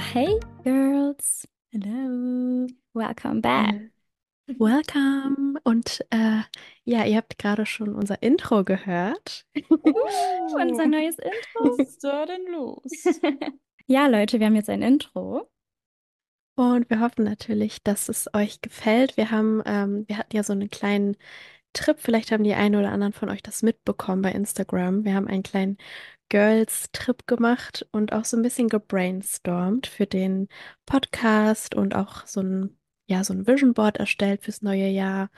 hey girls, Hello. welcome back. Welcome. Und äh, ja, ihr habt gerade schon unser Intro gehört. Unser neues Intro. Was ist da denn los? Ja, Leute, wir haben jetzt ein Intro. Und wir hoffen natürlich, dass es euch gefällt. Wir haben, ähm, wir hatten ja so einen kleinen Trip. Vielleicht haben die einen oder anderen von euch das mitbekommen bei Instagram. Wir haben einen kleinen Girls-Trip gemacht und auch so ein bisschen gebrainstormt für den Podcast und auch so ein, ja, so ein Vision Board erstellt fürs neue Jahr.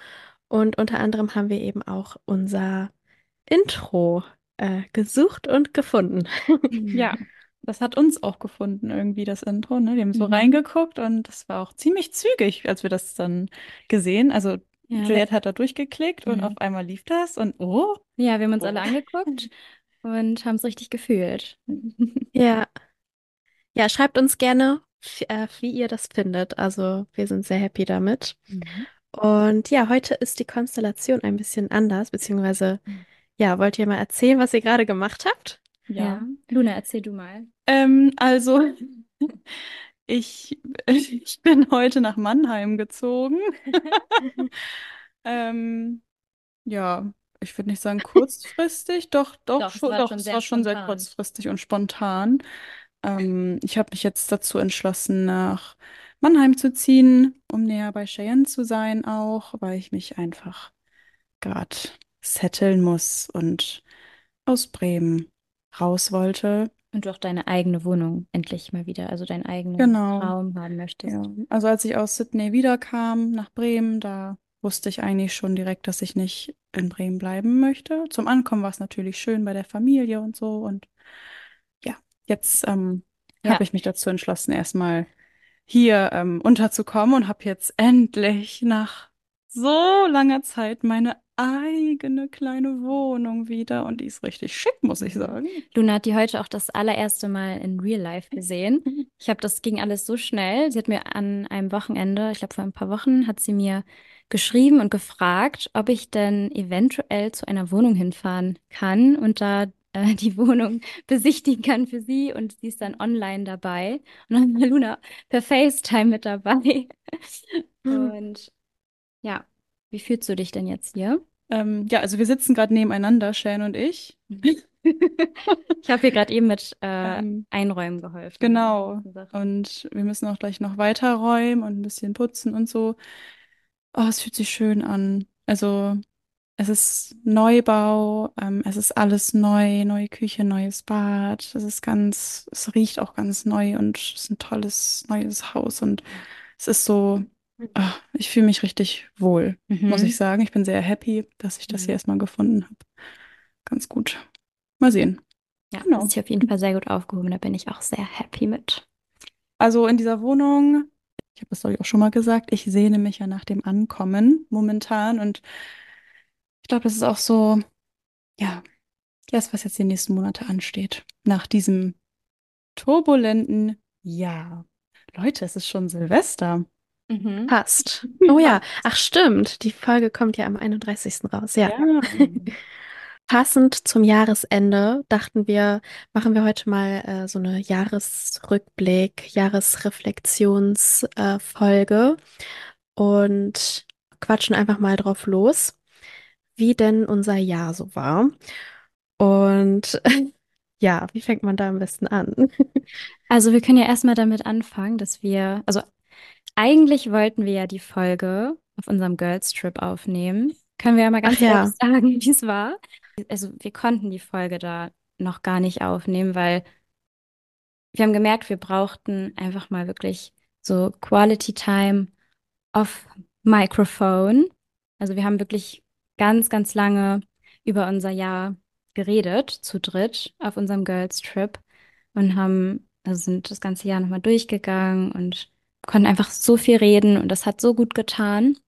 Und unter anderem haben wir eben auch unser Intro äh, gesucht und gefunden. Ja, das hat uns auch gefunden, irgendwie das Intro. Ne? Wir haben so Mhm. reingeguckt und das war auch ziemlich zügig, als wir das dann gesehen. Also Ja, Juliette hat da durchgeklickt und Mhm. auf einmal lief das und oh. Ja, wir haben uns Oh. alle angeguckt und haben es richtig gefühlt. Ja. Ja, schreibt uns gerne, äh, wie ihr das findet. Also wir sind sehr happy damit. Und ja, heute ist die Konstellation ein bisschen anders, beziehungsweise, Mhm. ja, wollt ihr mal erzählen, was ihr gerade gemacht habt? Ja. Luna, erzähl du mal. Ähm, also ich, ich bin heute nach Mannheim gezogen. Ähm, ja, ich würde nicht sagen kurzfristig, doch, doch, Doch, es schon, war doch, schon es sehr war schon sehr spontan. kurzfristig und spontan. Ähm, ich habe mich jetzt dazu entschlossen, nach Mannheim zu ziehen, um näher bei Cheyenne zu sein auch, weil ich mich einfach gerade setteln muss und aus Bremen raus wollte. Und du auch deine eigene Wohnung endlich mal wieder, also deinen eigenen Genau. Raum haben möchtest. Ja, also als ich aus Sydney wiederkam nach Bremen, da wusste ich eigentlich schon direkt, dass ich nicht in Bremen bleiben möchte. Zum Ankommen war es natürlich schön bei der Familie und so. Und ja, jetzt ähm, Ja. habe ich mich dazu entschlossen, erstmal hier ähm, unterzukommen und habe jetzt endlich nach so langer Zeit meine eigene kleine Wohnung wieder. Und die ist richtig schick, muss ich sagen. Luna hat die heute auch das allererste Mal in Real Life gesehen. Ich habe, das ging alles so schnell. Sie hat mir an einem Wochenende, ich glaube vor ein paar Wochen, hat sie mir geschrieben und gefragt, ob ich denn eventuell zu einer Wohnung hinfahren kann und da äh, die Wohnung besichtigen kann für sie. Und sie ist dann online dabei. Und dann war Luna per FaceTime mit dabei. Und ja, wie fühlst du dich denn jetzt hier? Ähm, ja, also wir sitzen gerade nebeneinander, Shane und ich. Ich habe hier gerade eben mit äh, Ähm, Einräumen geholfen. Genau. Sachen. Und wir müssen auch gleich noch weiter räumen und ein bisschen putzen und so. Oh, es fühlt sich schön an. Also, es ist Neubau, ähm, es ist alles neu, neue Küche, neues Bad. Es ist ganz, es riecht auch ganz neu und es ist ein tolles neues Haus und es ist so, ah, ich fühle mich richtig wohl, muss Mhm. ich sagen. Ich bin sehr happy, dass ich das Mhm. hier erstmal gefunden habe. Ganz gut. Mal sehen. Ja, Genau. ist hier auf jeden Fall sehr gut aufgehoben. Da bin ich auch sehr happy mit. Also in dieser Wohnung, ich habe das glaube ich auch schon mal gesagt, ich sehne mich ja nach dem Ankommen momentan und ich glaube, das ist auch so, ja, das, was jetzt die nächsten Monate ansteht. Nach diesem turbulenten Jahr. Leute, es ist schon Silvester. Mhm. Passt. Oh ja, ach stimmt, die Folge kommt ja am 31. raus. Ja. Passend zum Jahresende dachten wir, machen wir heute mal äh, so eine Jahresrückblick, Jahresreflexionsfolge äh, und quatschen einfach mal drauf los, wie denn unser Jahr so war. Und ja, wie fängt man da am besten an? Also wir können ja erstmal damit anfangen, dass wir, also eigentlich wollten wir ja die Folge auf unserem Girls Trip aufnehmen. Können wir ja mal ganz Ach ja. ehrlich sagen, wie es war. Also wir konnten die Folge da noch gar nicht aufnehmen, weil wir haben gemerkt, wir brauchten einfach mal wirklich so Quality Time off Microphone. Also wir haben wirklich ganz, ganz lange über unser Jahr geredet, zu dritt auf unserem Girls Trip und haben, also sind das ganze Jahr nochmal durchgegangen und konnten einfach so viel reden und das hat so gut getan.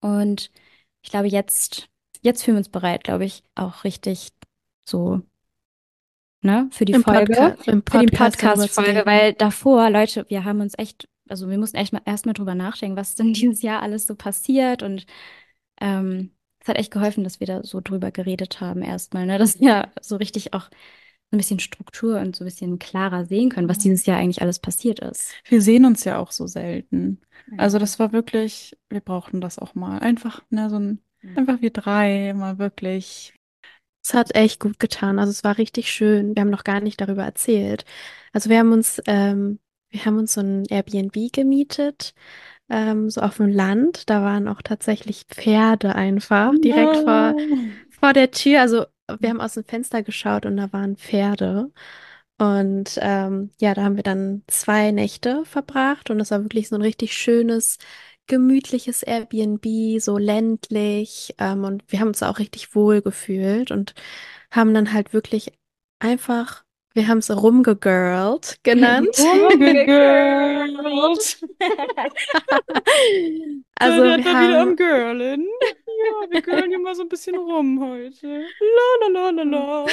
Und ich glaube, jetzt, jetzt fühlen wir uns bereit, glaube ich, auch richtig so, ne, für die Im Folge. Podca Für die Podcast zu Podcast-Folge, weil davor, Leute, wir haben uns echt, also wir mussten echt mal erstmal drüber nachdenken, was denn dieses Jahr alles so passiert und ähm, es hat echt geholfen, dass wir da so drüber geredet haben erstmal, ne, dass wir so richtig auch ein bisschen Struktur und so ein bisschen klarer sehen können, was Ja. dieses Jahr eigentlich alles passiert ist. Wir sehen uns ja auch so selten. Also das war wirklich, wir brauchten das auch mal. Einfach, ne, so ein, Mhm. einfach wir drei, mal wirklich. Es hat echt gut getan. Also es war richtig schön. Wir haben noch gar nicht darüber erzählt. Also wir haben uns, ähm, wir haben uns so ein Airbnb gemietet, ähm, so auf dem Land. Da waren auch tatsächlich Pferde einfach direkt vor, vor der Tür. Also wir haben aus dem Fenster geschaut und da waren Pferde. Und ähm, ja, da haben wir dann zwei Nächte verbracht und es war wirklich so ein richtig schönes, gemütliches Airbnb, so ländlich. Ähm, und wir haben uns auch richtig wohl gefühlt und haben dann halt wirklich einfach, wir haben es rumgegirlt genannt. Rumgegirlt. Also wir ihr wieder am haben, Girlen? Ja, wir girlen hier mal so ein bisschen rum heute. La la la la la.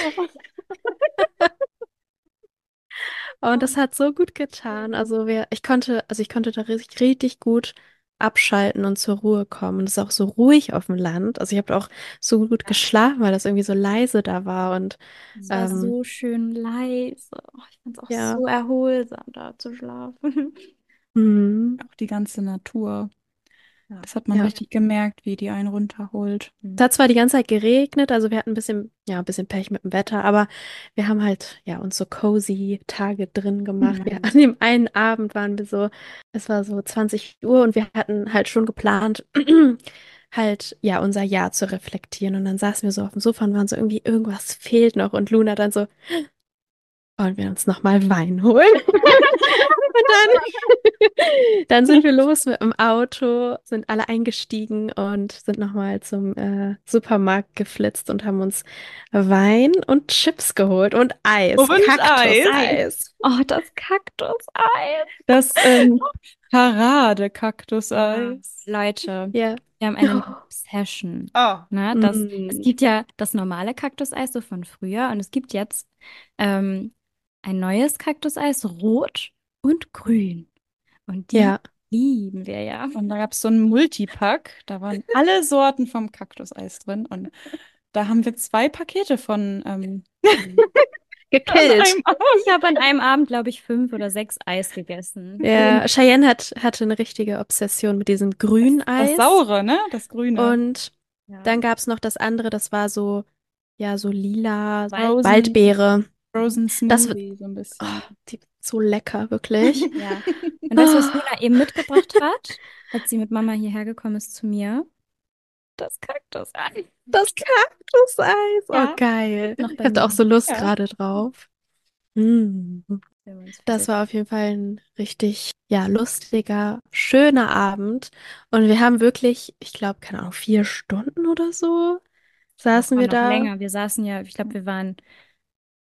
und das hat so gut getan. Also wir, ich konnte, also ich konnte da richtig, richtig gut abschalten und zur Ruhe kommen. Und es ist auch so ruhig auf dem Land. Also ich habe auch so gut geschlafen, weil das irgendwie so leise da war. Und Es war ähm, so schön leise. Oh, ich fand es auch ja. so erholsam, da zu schlafen. Mhm. Auch die ganze Natur. Ja. Das hat man Ja. richtig gemerkt, wie die einen runterholt. Es hat zwar die ganze Zeit geregnet, also wir hatten ein bisschen, ja, ein bisschen Pech mit dem Wetter, aber wir haben halt, ja, uns so cozy Tage drin gemacht. Wir, Mhm. an dem einen Abend waren wir so, es war so 20 Uhr und wir hatten halt schon geplant, halt, ja, unser Jahr zu reflektieren. Und dann saßen wir so auf dem Sofa und waren so irgendwie, irgendwas fehlt noch. Und Luna dann so, wollen wir uns nochmal Wein holen? Und dann, dann sind wir los mit dem Auto, sind alle eingestiegen und sind nochmal zum äh, Supermarkt geflitzt und haben uns Wein und Chips geholt und Eis, Und Eis. Kaktuseis. Oh, das Kaktuseis. Das ähm, Parade-Kaktuseis. Leute, Ja. wir haben eine Obsession. Oh. Ne? Das, Mm. Es gibt ja das normale Kaktuseis so von früher und es gibt jetzt ähm, ein neues Kaktuseis, rot und grün. Und die Ja. lieben wir ja. Und da gab es so ein Multipack, da waren alle Sorten vom Kaktuseis drin. Und da haben wir zwei Pakete von ähm, Gekillt. Ich habe an einem Abend, glaube ich, fünf oder sechs Eis gegessen. Ja, Cheyenne hat, hatte eine richtige Obsession mit diesem grünen Das Eis. Saure, ne? Das Grüne. Und Ja. dann gab es noch das andere, das war so, ja, so lila Frozen. Waldbeere. Frozen Das- Smoothie, so ein bisschen. Oh, die, so lecker, wirklich. Ja. Und das, was Luna eben mitgebracht hat, als sie mit Mama hierher gekommen ist zu mir, das Kaktuseis. Das Kaktuseis. Oh, Ja. geil. Noch Ich hatte auch so Lust Ja. gerade drauf. Mm. Das war auf jeden Fall ein richtig, ja, lustiger, schöner Abend. Und wir haben wirklich, ich glaube, keine Ahnung, vier Stunden oder so saßen wir da. länger. Wir saßen ja, ich glaube, wir waren,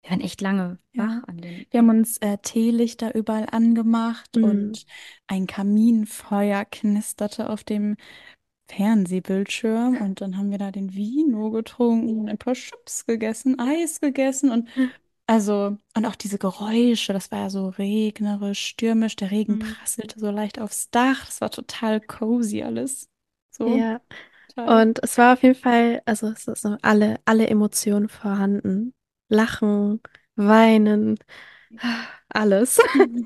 wir waren echt lange Ja. wach an dem. Wir haben uns äh, Teelichter überall angemacht Mhm. und ein Kaminfeuer knisterte auf dem Fernsehbildschirm und dann haben wir da den Vino getrunken, ein paar Chips gegessen, Eis gegessen und also und auch diese Geräusche, das war ja so regnerisch, stürmisch, der Regen Mhm. prasselte so leicht aufs Dach, das war total cozy alles. So Ja. total. Und es war auf jeden Fall, also es ist so alle, alle Emotionen vorhanden. Lachen, weinen, alles.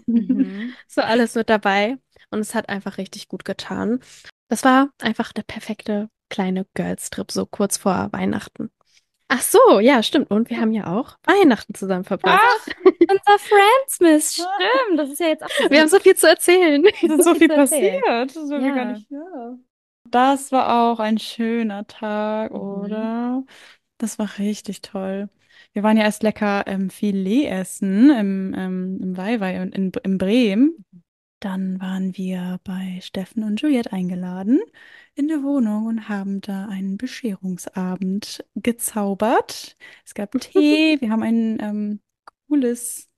Mhm. So alles mit dabei. Und es hat einfach richtig gut getan. Das war einfach der perfekte kleine Girls-Trip, so kurz vor Weihnachten. Ach so, ja, stimmt. Und wir haben ja auch Weihnachten zusammen verbracht. Unser Friendsmith, stimmt. Das ist ja jetzt auch Wir haben so viel zu erzählen. Es ist so viel passiert. Das haben wir gar Ja. nicht. Ja. Das war auch ein schöner Tag, Mhm. oder? Das war richtig toll. Wir waren ja erst lecker ähm, Filet essen im, ähm, im Weihwai und in, in Bremen. Dann waren wir bei Steffen und Juliette eingeladen in der Wohnung und haben da einen Bescherungsabend gezaubert. Es gab Tee, wir haben ein ähm, cooles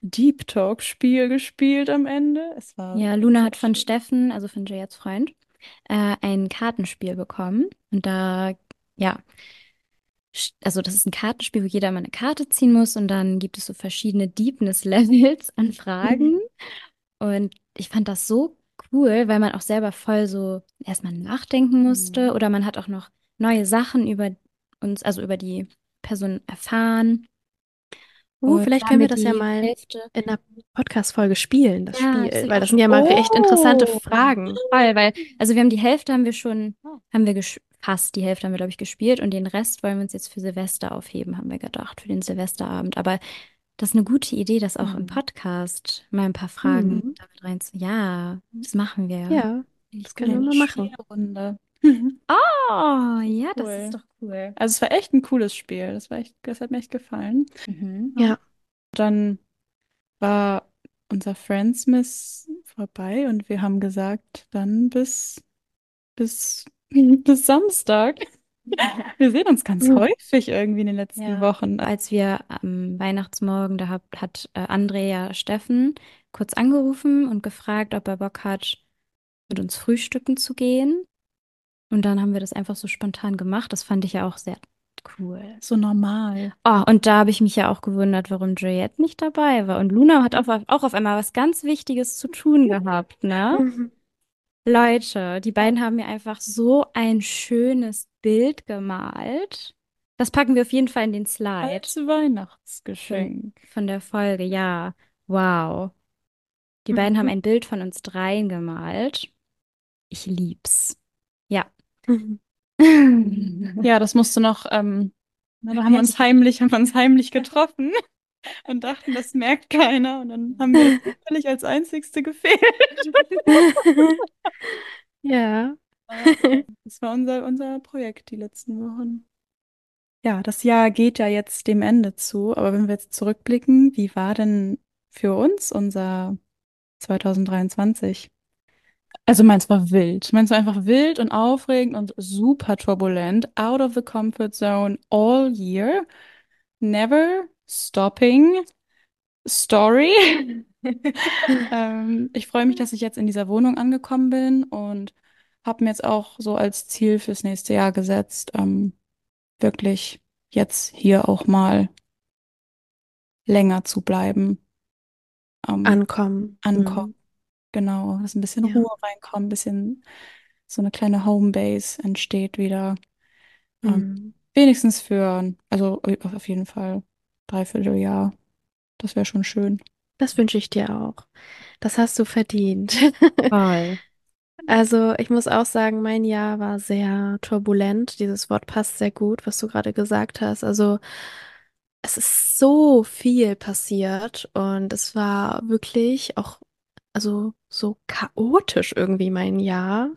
Deep Talk-Spiel gespielt am Ende. Es war Ja, Luna hat von. Steffen, also von Jayets Freund, äh, ein Kartenspiel bekommen. Und da, ja, also das ist ein Kartenspiel, wo jeder mal eine Karte ziehen muss und dann gibt es so verschiedene Deepness-Levels an Fragen. Und ich fand das so cool, weil man auch selber voll so erstmal nachdenken musste Mhm. oder man hat auch noch neue Sachen über uns, also über die Person erfahren. Uh, vielleicht können wir das ja mal Hälfte. in einer Podcast-Folge spielen, das Ja, das Spiel, ich weil das sind ja mal echt interessante Oh. Fragen. Voll, weil, also wir haben die Hälfte haben wir schon, haben wir fast die Hälfte haben wir, glaube ich, gespielt und den Rest wollen wir uns jetzt für Silvester aufheben, haben wir gedacht, für den Silvesterabend. Aber das ist eine gute Idee, das auch im Mhm. Podcast mal ein paar Fragen Mhm. damit rein zu. Ja, das machen wir. Ja, das können wir mal machen. Spielrunde. Oh, ja, das Cool. ist doch cool. Also es war echt ein cooles Spiel. Das war echt, das hat mir echt gefallen. Mhm. Ja. Dann war unser Friendsmiss vorbei und wir haben gesagt, dann bis, bis, bis Samstag. Wir sehen uns ganz Mhm. häufig irgendwie in den letzten Ja. Wochen. Als wir am Weihnachtsmorgen, da hat, hat äh, Andrea Steffen kurz angerufen und gefragt, ob er Bock hat, mit uns frühstücken zu gehen. Und dann haben wir das einfach so spontan gemacht. Das fand ich ja auch sehr cool. So normal. Oh, und da habe ich mich ja auch gewundert, warum Juliette nicht dabei war. Und Luna hat auch, auch auf einmal was ganz Wichtiges zu tun gehabt, ne? Mhm. Leute, die beiden haben mir einfach so ein schönes Bild gemalt. Das packen wir auf jeden Fall in den Slide Als Weihnachtsgeschenk. von der Folge. Ja, wow. Die beiden haben ein Bild von uns dreien gemalt. Ich lieb's. Ja. Mhm. Ja, das musste noch, ähm, na, da haben wir uns heimlich, haben wir uns heimlich getroffen und dachten, das merkt keiner. Und dann haben wir völlig als Einzigste gefehlt. Ja. Das war unser, unser Projekt die letzten Wochen. Ja, das Jahr geht ja jetzt dem Ende zu, aber wenn wir jetzt zurückblicken, wie war denn für uns unser 2023? Also meins war wild. Meins war einfach wild und aufregend und super turbulent. Out of the comfort zone all year. Never stopping. Story. Ähm, ich freue mich, dass ich jetzt in dieser Wohnung angekommen bin und habe mir jetzt auch so als Ziel fürs nächste Jahr gesetzt, ähm, wirklich jetzt hier auch mal länger zu bleiben. Ähm, Ankommen. ankommen. Genau, dass ein bisschen Ja. Ruhe reinkommt, ein bisschen so eine kleine Homebase entsteht wieder. Mhm. Ähm, Mhm. wenigstens für, also auf jeden Fall dreiviertel Jahr. Das wäre schon schön. Das wünsche ich dir auch. Das hast du verdient. Voll. Also, ich muss auch sagen, mein Jahr war sehr turbulent. Dieses Wort passt sehr gut, was du gerade gesagt hast. Also, es ist so viel passiert und es war wirklich auch, also so chaotisch irgendwie mein Jahr.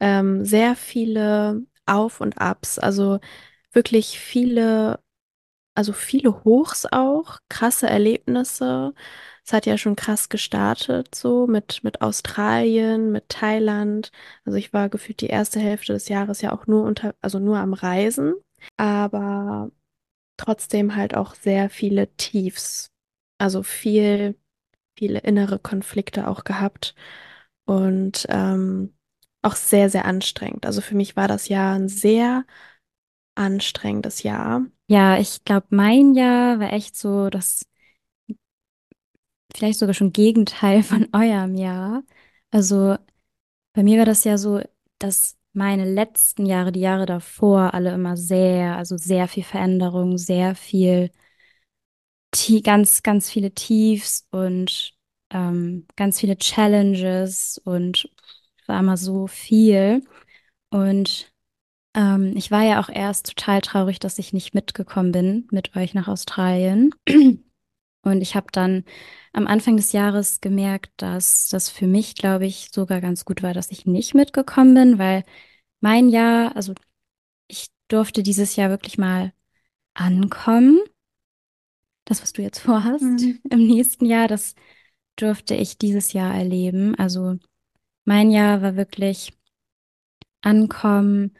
Ähm, sehr viele Auf und Abs, also wirklich viele, also viele Hochs auch, krasse Erlebnisse. Es hat ja schon krass gestartet, so mit, mit Australien, mit Thailand. Also ich war gefühlt die erste Hälfte des Jahres ja auch nur unter, also nur am Reisen, aber trotzdem halt auch sehr viele Tiefs. Also viel, viele innere Konflikte auch gehabt und ähm, auch sehr, sehr anstrengend. Also für mich war das Jahr ein sehr anstrengendes Jahr. Ja, ich glaube, mein Jahr war echt so das vielleicht sogar schon Gegenteil von eurem Jahr. Also bei mir war das ja so, dass meine letzten Jahre, die Jahre davor, alle immer sehr, also sehr viel Veränderung, sehr viel, ganz, ganz viele Tiefs und ähm, ganz viele Challenges und war immer so viel. Und ähm, ich war ja auch erst total traurig, dass ich nicht mitgekommen bin mit euch nach Australien. Und ich habe dann am Anfang des Jahres gemerkt, dass das für mich, glaube ich, sogar ganz gut war, dass ich nicht mitgekommen bin, weil mein Jahr, also ich durfte dieses Jahr wirklich mal ankommen. Das, was du jetzt vorhast Mhm. im nächsten Jahr, das durfte ich dieses Jahr erleben. Also mein Jahr war wirklich ankommen,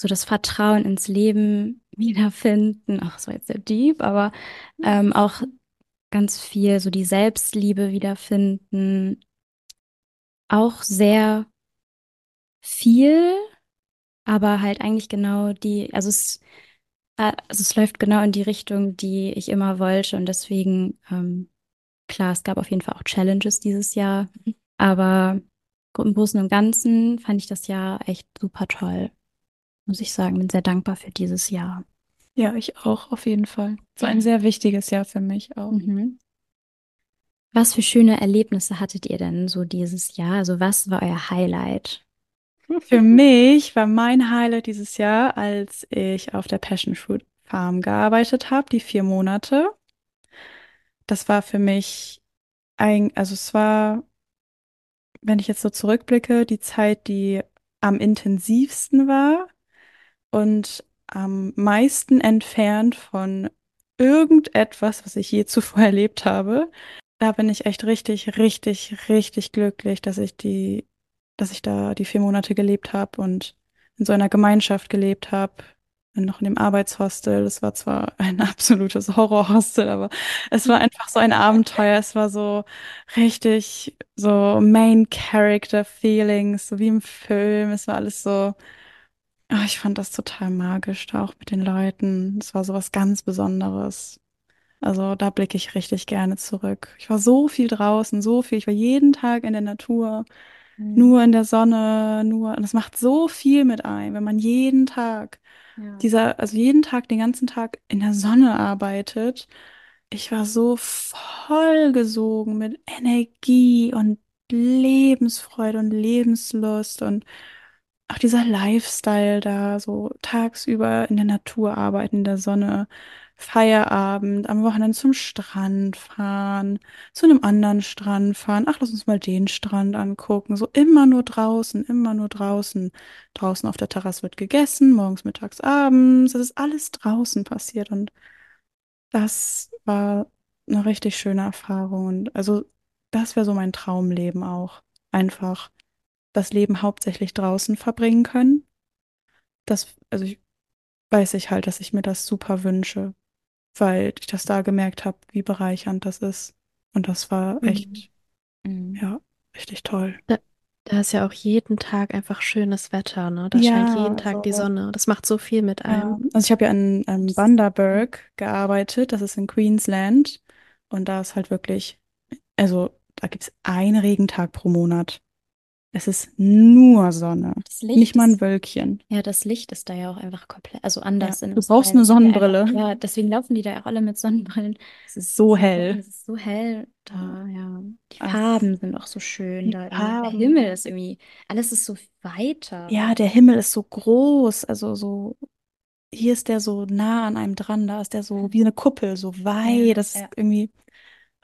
so das Vertrauen ins Leben wiederfinden. Ach, das war jetzt sehr deep, aber ähm, auch ganz viel so die Selbstliebe wiederfinden. Auch sehr viel, aber halt eigentlich genau die, also es, äh, also es läuft genau in die Richtung, die ich immer wollte. Und deswegen, ähm, klar, es gab auf jeden Fall auch Challenges dieses Jahr. Aber im Großen und Ganzen fand ich das Jahr echt super toll. Muss ich sagen, bin sehr dankbar für dieses Jahr. Ja, ich auch, auf jeden Fall. So ein sehr wichtiges Jahr für mich auch. Mhm. Was für schöne Erlebnisse hattet ihr denn so dieses Jahr? Also was war euer Highlight? Für mich war mein Highlight dieses Jahr, als ich auf der Passion Fruit Farm gearbeitet habe, die vier Monate. Das war für mich ein, also es war, wenn ich jetzt so zurückblicke, die Zeit, die am intensivsten war und am meisten entfernt von irgendetwas, was ich je zuvor erlebt habe. Da bin ich echt richtig, richtig, richtig glücklich, dass ich die, dass ich da die vier Monate gelebt habe und in so einer Gemeinschaft gelebt habe. Noch in dem Arbeitshostel. Es war zwar ein absolutes Horrorhostel, aber es war einfach so ein Abenteuer. Es war so richtig so Main Character Feelings, so wie im Film. Es war alles so. Ah, ich fand das total magisch, da auch mit den Leuten. Es war so was ganz Besonderes. Also da blicke ich richtig gerne zurück. Ich war so viel draußen, so viel. Ich war jeden Tag in der Natur, nur in der Sonne, nur. Und das macht so viel mit einem, wenn man jeden Tag Ja. dieser, also jeden Tag, den ganzen Tag in der Sonne arbeitet. Ich war so vollgesogen mit Energie und Lebensfreude und Lebenslust und auch dieser Lifestyle da, so tagsüber in der Natur arbeiten, in der Sonne, Feierabend, am Wochenende zum Strand fahren, zu einem anderen Strand fahren. Ach, lass uns mal den Strand angucken. So immer nur draußen, immer nur draußen. Draußen auf der Terrasse wird gegessen, morgens, mittags, abends. Das ist alles draußen passiert und das war eine richtig schöne Erfahrung. Und also das wäre so mein Traumleben auch. Einfach das Leben hauptsächlich draußen verbringen können. Das, also ich weiß ich halt, dass ich mir das super wünsche, weil ich das da gemerkt habe, wie bereichernd das ist. Und das war echt, Mhm. ja, richtig toll. Da, da ist ja auch jeden Tag einfach schönes Wetter, ne? Da scheint Ja, jeden Tag die also- Sonne. Das macht so viel mit Ja, einem. also ich habe ja in ähm, Bundaberg gearbeitet, das ist in Queensland. Und da ist halt wirklich, also da gibt es einen Regentag pro Monat. Es ist nur Sonne, nicht mal ein Wölkchen. ja, das Licht ist da ja auch einfach komplett, also anders Ja, du brauchst eine ja Sonnenbrille. Ja, deswegen laufen die da ja auch alle mit Sonnenbrillen. Es ist so hell. Es ist so hell da, ja. Die Ach, Farben sind auch so schön da. irgendwie. Der Farben. Himmel ist irgendwie, alles ist so weiter. Ja, der Himmel ist so groß, also so, hier ist der so nah an einem dran, da ist der so wie eine Kuppel, so weit. Ja, Das ist irgendwie,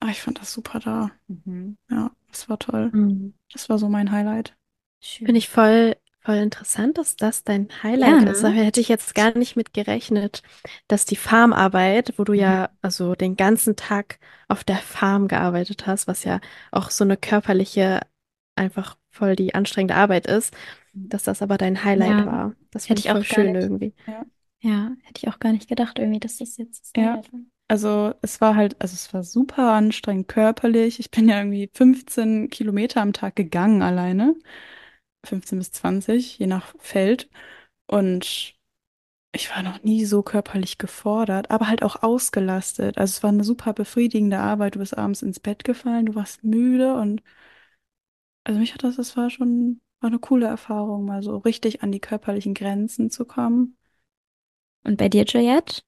ah, ich fand das super da. Mhm. Ja, das war toll. Mhm. Das war so mein Highlight. Schön. Finde ich voll, voll interessant, dass das dein Ja, Highlight ist. Da ne? hätte ich jetzt gar nicht mit gerechnet, dass die Farmarbeit, wo du Mhm. ja also den ganzen Tag auf der Farm gearbeitet hast, was ja auch so eine körperliche, einfach voll die anstrengende Arbeit ist, dass das aber dein Highlight Ja, war. Das hätte finde ich auch schön nicht. irgendwie. Ja. Ja, hätte ich auch gar nicht gedacht, irgendwie, dass das jetzt das Ja, Highlight war. Also es war halt, also es war super anstrengend körperlich. Ich bin ja irgendwie 15 Kilometer am Tag gegangen alleine. 15 bis 20, je nach Feld. Und ich war noch nie so körperlich gefordert, aber halt auch ausgelastet. Also es war eine super befriedigende Arbeit. Du bist abends ins Bett gefallen, du warst müde und also mich hat das, das war schon, war eine coole Erfahrung, mal so richtig an die körperlichen Grenzen zu kommen. Und bei dir, Juliette?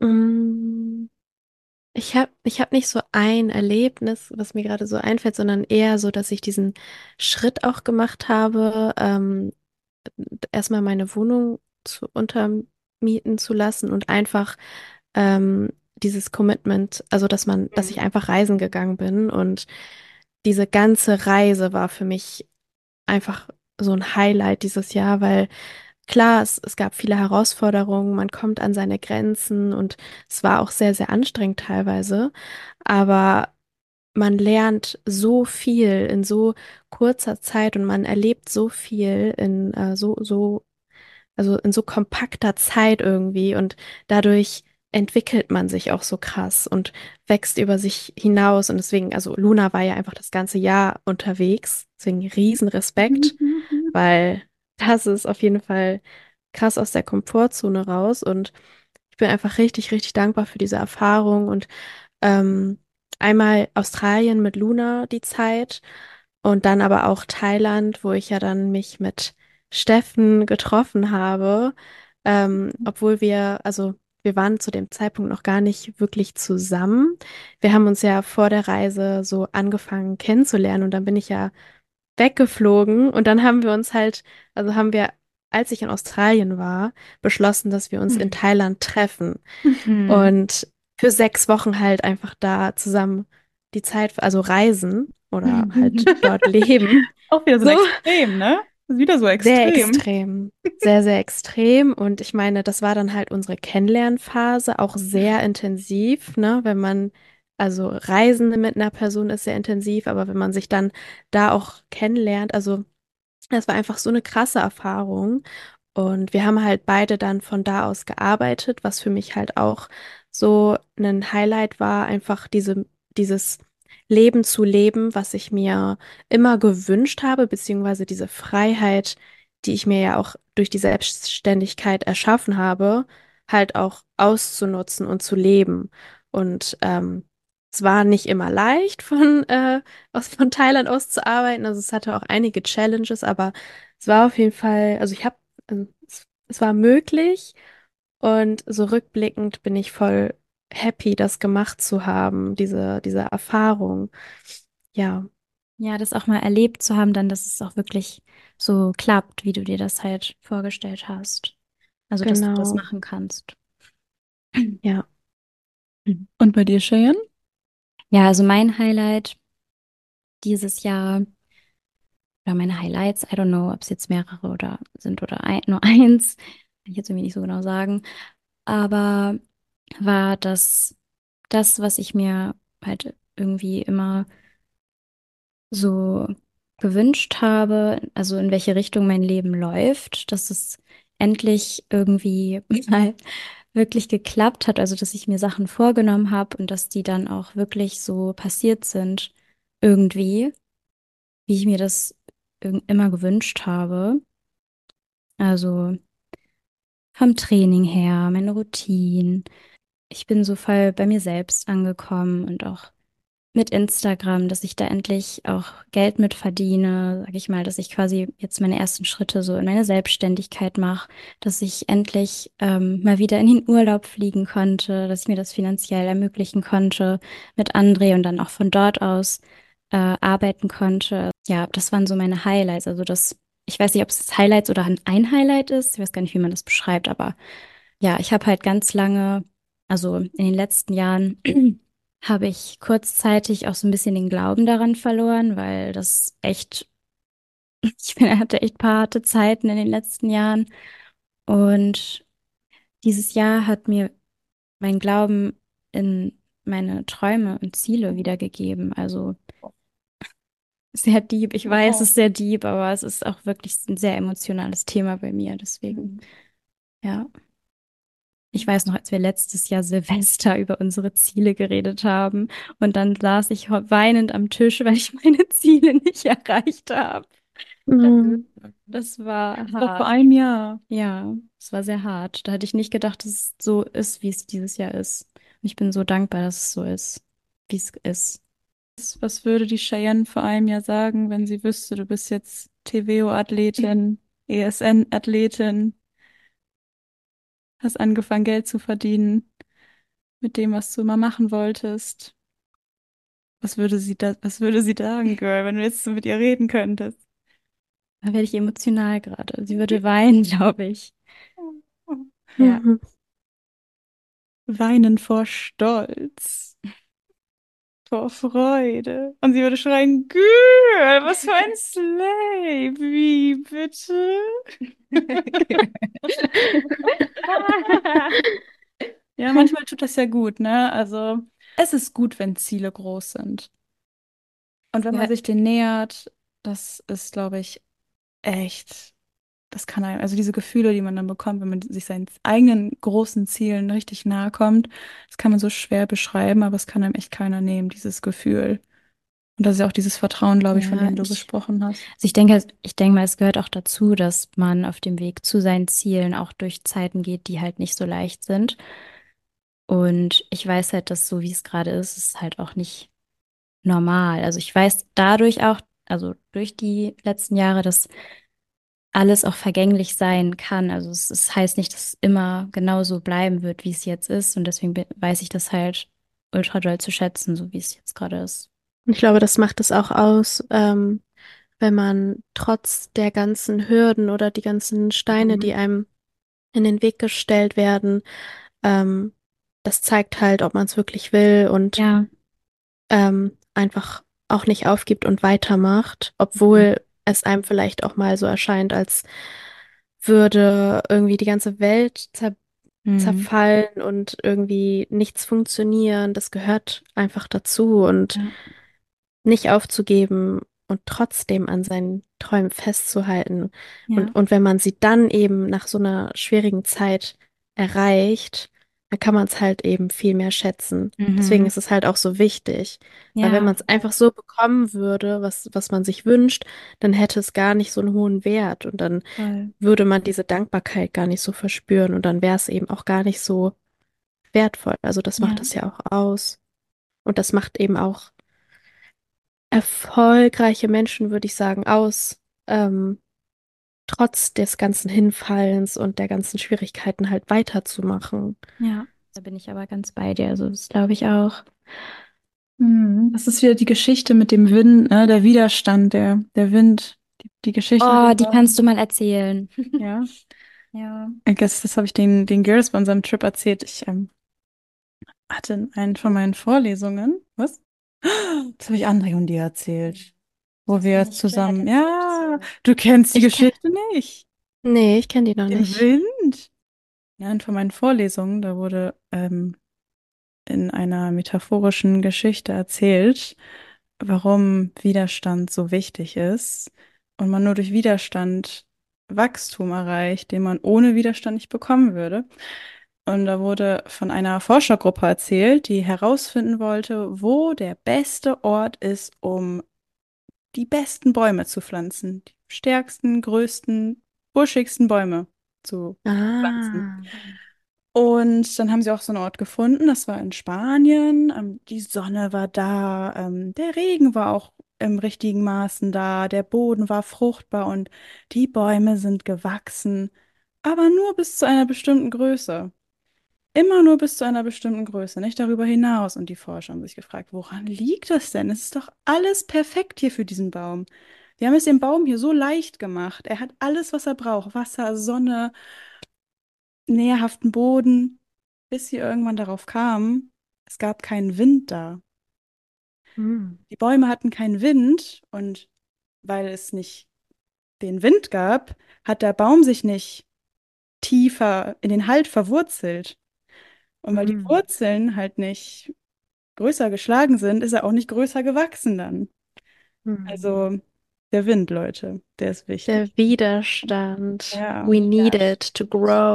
Mm, Ich habe ich hab nicht so ein Erlebnis, was mir gerade so einfällt, sondern eher so, dass ich diesen Schritt auch gemacht habe, ähm, erstmal meine Wohnung zu untermieten zu lassen und einfach ähm, dieses Commitment, also dass man, dass ich einfach reisen gegangen bin und diese ganze Reise war für mich einfach so ein Highlight dieses Jahr, weil klar, es, es gab viele Herausforderungen, man kommt an seine Grenzen und es war auch sehr, sehr anstrengend teilweise, aber man lernt so viel in so kurzer Zeit und man erlebt so viel in äh, so, so, also in so kompakter Zeit irgendwie und dadurch entwickelt man sich auch so krass und wächst über sich hinaus. Und deswegen, also Luna war ja einfach das ganze Jahr unterwegs, deswegen riesen Respekt, weil das ist auf jeden Fall krass aus der Komfortzone raus und ich bin einfach richtig, richtig dankbar für diese Erfahrung und ähm, einmal Australien mit Luna die Zeit und dann aber auch Thailand, wo ich ja dann mich mit Steffen getroffen habe, ähm, obwohl wir, also wir waren zu dem Zeitpunkt noch gar nicht wirklich zusammen. Wir haben uns ja vor der Reise so angefangen kennenzulernen und dann bin ich ja weggeflogen und dann haben wir uns halt, also haben wir, als ich in Australien war, beschlossen, dass wir uns in Thailand treffen Mhm. und für sechs Wochen halt einfach da zusammen die Zeit, also reisen oder halt dort leben. Auch wieder so So. extrem, ne? Das ist wieder so Sehr extrem. extrem. Sehr, sehr extrem. Und ich meine, das war dann halt unsere Kennenlernphase, auch sehr intensiv, ne? Wenn man, also Reisen mit einer Person ist sehr intensiv, aber wenn man sich dann da auch kennenlernt, also das war einfach so eine krasse Erfahrung. Und wir haben halt beide dann von da aus gearbeitet, was für mich halt auch so ein Highlight war, einfach diese, dieses Leben zu leben, was ich mir immer gewünscht habe, beziehungsweise diese Freiheit, die ich mir ja auch durch die Selbstständigkeit erschaffen habe, halt auch auszunutzen und zu leben. Und ähm, es war nicht immer leicht, von, äh, aus, von Thailand aus zu arbeiten. Also es hatte auch einige Challenges, aber es war auf jeden Fall, also ich habe, also es, es war möglich. Und so rückblickend bin ich voll happy, das gemacht zu haben, diese, diese Erfahrung. Ja, Ja, das auch mal erlebt zu haben, dann, dass es auch wirklich so klappt, wie du dir das halt vorgestellt hast. Also, dass du das genau. machen kannst. Ja. Und bei dir, Cheyenne? Ja, also mein Highlight dieses Jahr, oder meine Highlights, I don't know, ob es jetzt mehrere oder sind oder ein, nur eins, kann ich jetzt irgendwie nicht so genau sagen, aber war das, das, was ich mir halt irgendwie immer so gewünscht habe, also in welche Richtung mein Leben läuft, dass es endlich irgendwie mal wirklich geklappt hat, also dass ich mir Sachen vorgenommen habe und dass die dann auch wirklich so passiert sind, irgendwie, wie ich mir das immer gewünscht habe. Also vom Training her, meine Routinen. Ich bin so voll bei mir selbst angekommen und auch mit Instagram, dass ich da endlich auch Geld mit verdiene, sag ich mal, dass ich quasi jetzt meine ersten Schritte so in meine Selbstständigkeit mache, dass ich endlich ähm, mal wieder in den Urlaub fliegen konnte, dass ich mir das finanziell ermöglichen konnte mit André und dann auch von dort aus äh, arbeiten konnte. Ja, das waren so meine Highlights. Also das, ich weiß nicht, ob es Highlights oder ein Highlight ist. Ich weiß gar nicht, wie man das beschreibt, aber ja, ich habe halt ganz lange, also in den letzten Jahren habe ich kurzzeitig auch so ein bisschen den Glauben daran verloren, weil das echt, ich bin, hatte echt paar harte Zeiten in den letzten Jahren. Und dieses Jahr hat mir mein Glauben in meine Träume und Ziele wiedergegeben. Also sehr deep. Ich weiß, es ist sehr deep, aber es ist auch wirklich ein sehr emotionales Thema bei mir. Deswegen, ja. Ich weiß noch, als wir letztes Jahr Silvester über unsere Ziele geredet haben und dann saß ich weinend am Tisch, weil ich meine Ziele nicht erreicht habe. Mhm. Das war Das war vor hart. einem Jahr. Ja, es war sehr hart. Da hätte ich nicht gedacht, dass es so ist, wie es dieses Jahr ist. Und ich bin so dankbar, dass es so ist, wie es ist. Was würde die Cheyenne vor einem Jahr sagen, wenn sie wüsste, du bist jetzt TVO-Athletin, ESN-Athletin, hast angefangen, Geld zu verdienen mit dem, was du immer machen wolltest? Was würde sie da, was würde sie sagen, Girl, wenn du jetzt so mit ihr reden könntest? Da werde ich emotional gerade. Sie würde weinen, glaube ich. Ja. Weinen vor Stolz, vor Freude. Und sie würde schreien, Girl, was für ein Slay, wie bitte? Ja, manchmal tut das ja gut, ne? Also, es ist gut, wenn Ziele groß sind. Und wenn man Ja, sich denen nähert, das ist, glaube ich, echt, das kann einem, also diese Gefühle, die man dann bekommt, wenn man sich seinen eigenen großen Zielen richtig nahe kommt, das kann man so schwer beschreiben, aber es kann einem echt keiner nehmen, dieses Gefühl. Und das ist ja auch dieses Vertrauen, glaube ich, von ja, dem du ich, gesprochen hast. also ich denke, ich denke mal, es gehört auch dazu, dass man auf dem Weg zu seinen Zielen auch durch Zeiten geht, die halt nicht so leicht sind. Und ich weiß halt, dass so wie es gerade ist, ist halt auch nicht normal. Also ich weiß dadurch auch, also durch die letzten Jahre, dass alles auch vergänglich sein kann. Also es, es heißt nicht, dass es immer genauso bleiben wird, wie es jetzt ist. Und deswegen weiß ich das halt ultra doll zu schätzen, so wie es jetzt gerade ist. Und ich glaube, das macht es auch aus, ähm, wenn man trotz der ganzen Hürden oder die ganzen Steine, die Mhm. einem in den Weg gestellt werden, ähm, das zeigt halt, ob man es wirklich will und Ja. ähm, einfach auch nicht aufgibt und weitermacht, Mhm. Es einem vielleicht auch mal so erscheint, als würde irgendwie die ganze Welt zer Mhm. zerfallen und irgendwie nichts funktionieren. Das gehört einfach dazu und Ja. nicht aufzugeben und trotzdem an seinen Träumen festzuhalten. Und, Ja. und wenn man sie dann eben nach so einer schwierigen Zeit erreicht, dann kann man es halt eben viel mehr schätzen. Deswegen Mhm. ist es halt auch so wichtig. Weil wenn Ja, man es einfach so bekommen würde, was, was man sich wünscht, dann hätte es gar nicht so einen hohen Wert und dann voll. würde man diese Dankbarkeit gar nicht so verspüren und dann wäre es eben auch gar nicht so wertvoll. Also das macht Ja. es ja auch aus. Und das macht eben auch erfolgreiche Menschen, würde ich sagen, aus, ähm, trotz des ganzen Hinfallens und der ganzen Schwierigkeiten halt weiterzumachen. Ja. Da bin ich aber ganz bei dir. Also das glaube ich auch. Hm, Das ist wieder die Geschichte mit dem Wind, ne? Der Widerstand, der, der Wind, die, die Geschichte Oh, die kannst du mal erzählen. Ja, Ja. ich guess, das habe ich den, den Girls bei unserem Trip erzählt. Ich ähm, hatte in einer von meinen Vorlesungen, was? Das habe ich André und dir erzählt, wo wir zusammen, ja, du kennst die Ich kenn, Geschichte nicht. nee, ich kenne die noch Den nicht. Wind. Ja, in von meinen Vorlesungen, da wurde ähm, in einer metaphorischen Geschichte erzählt, warum Widerstand so wichtig ist und man nur durch Widerstand Wachstum erreicht, den man ohne Widerstand nicht bekommen würde. Und da wurde von einer Forschergruppe erzählt, die herausfinden wollte, wo der beste Ort ist, um die besten Bäume zu pflanzen, die stärksten, größten, buschigsten Bäume zu pflanzen. Ah. Und dann haben sie auch so einen Ort gefunden, das war in Spanien. Ähm, die Sonne war da, ähm, der Regen war auch im richtigen Maßen da, der Boden war fruchtbar und die Bäume sind gewachsen, aber nur bis zu einer bestimmten Größe. Immer nur bis zu einer bestimmten Größe, nicht darüber hinaus. Und die Forscher haben sich gefragt, woran liegt das denn? Es ist doch alles perfekt hier für diesen Baum. Wir haben es dem Baum hier so leicht gemacht. Er hat alles, was er braucht. Wasser, Sonne, nährhaften Boden, bis sie irgendwann darauf kamen, es gab keinen Wind da. Hm. Die Bäume hatten keinen Wind und weil es nicht den Wind gab, hat der Baum sich nicht tiefer in den Halt verwurzelt. Und weil die Hm. Wurzeln halt nicht größer geschlagen sind, ist er auch nicht größer gewachsen dann. Hm. Also der Wind, Leute, der ist Der wichtig. Widerstand. Ja. We need it to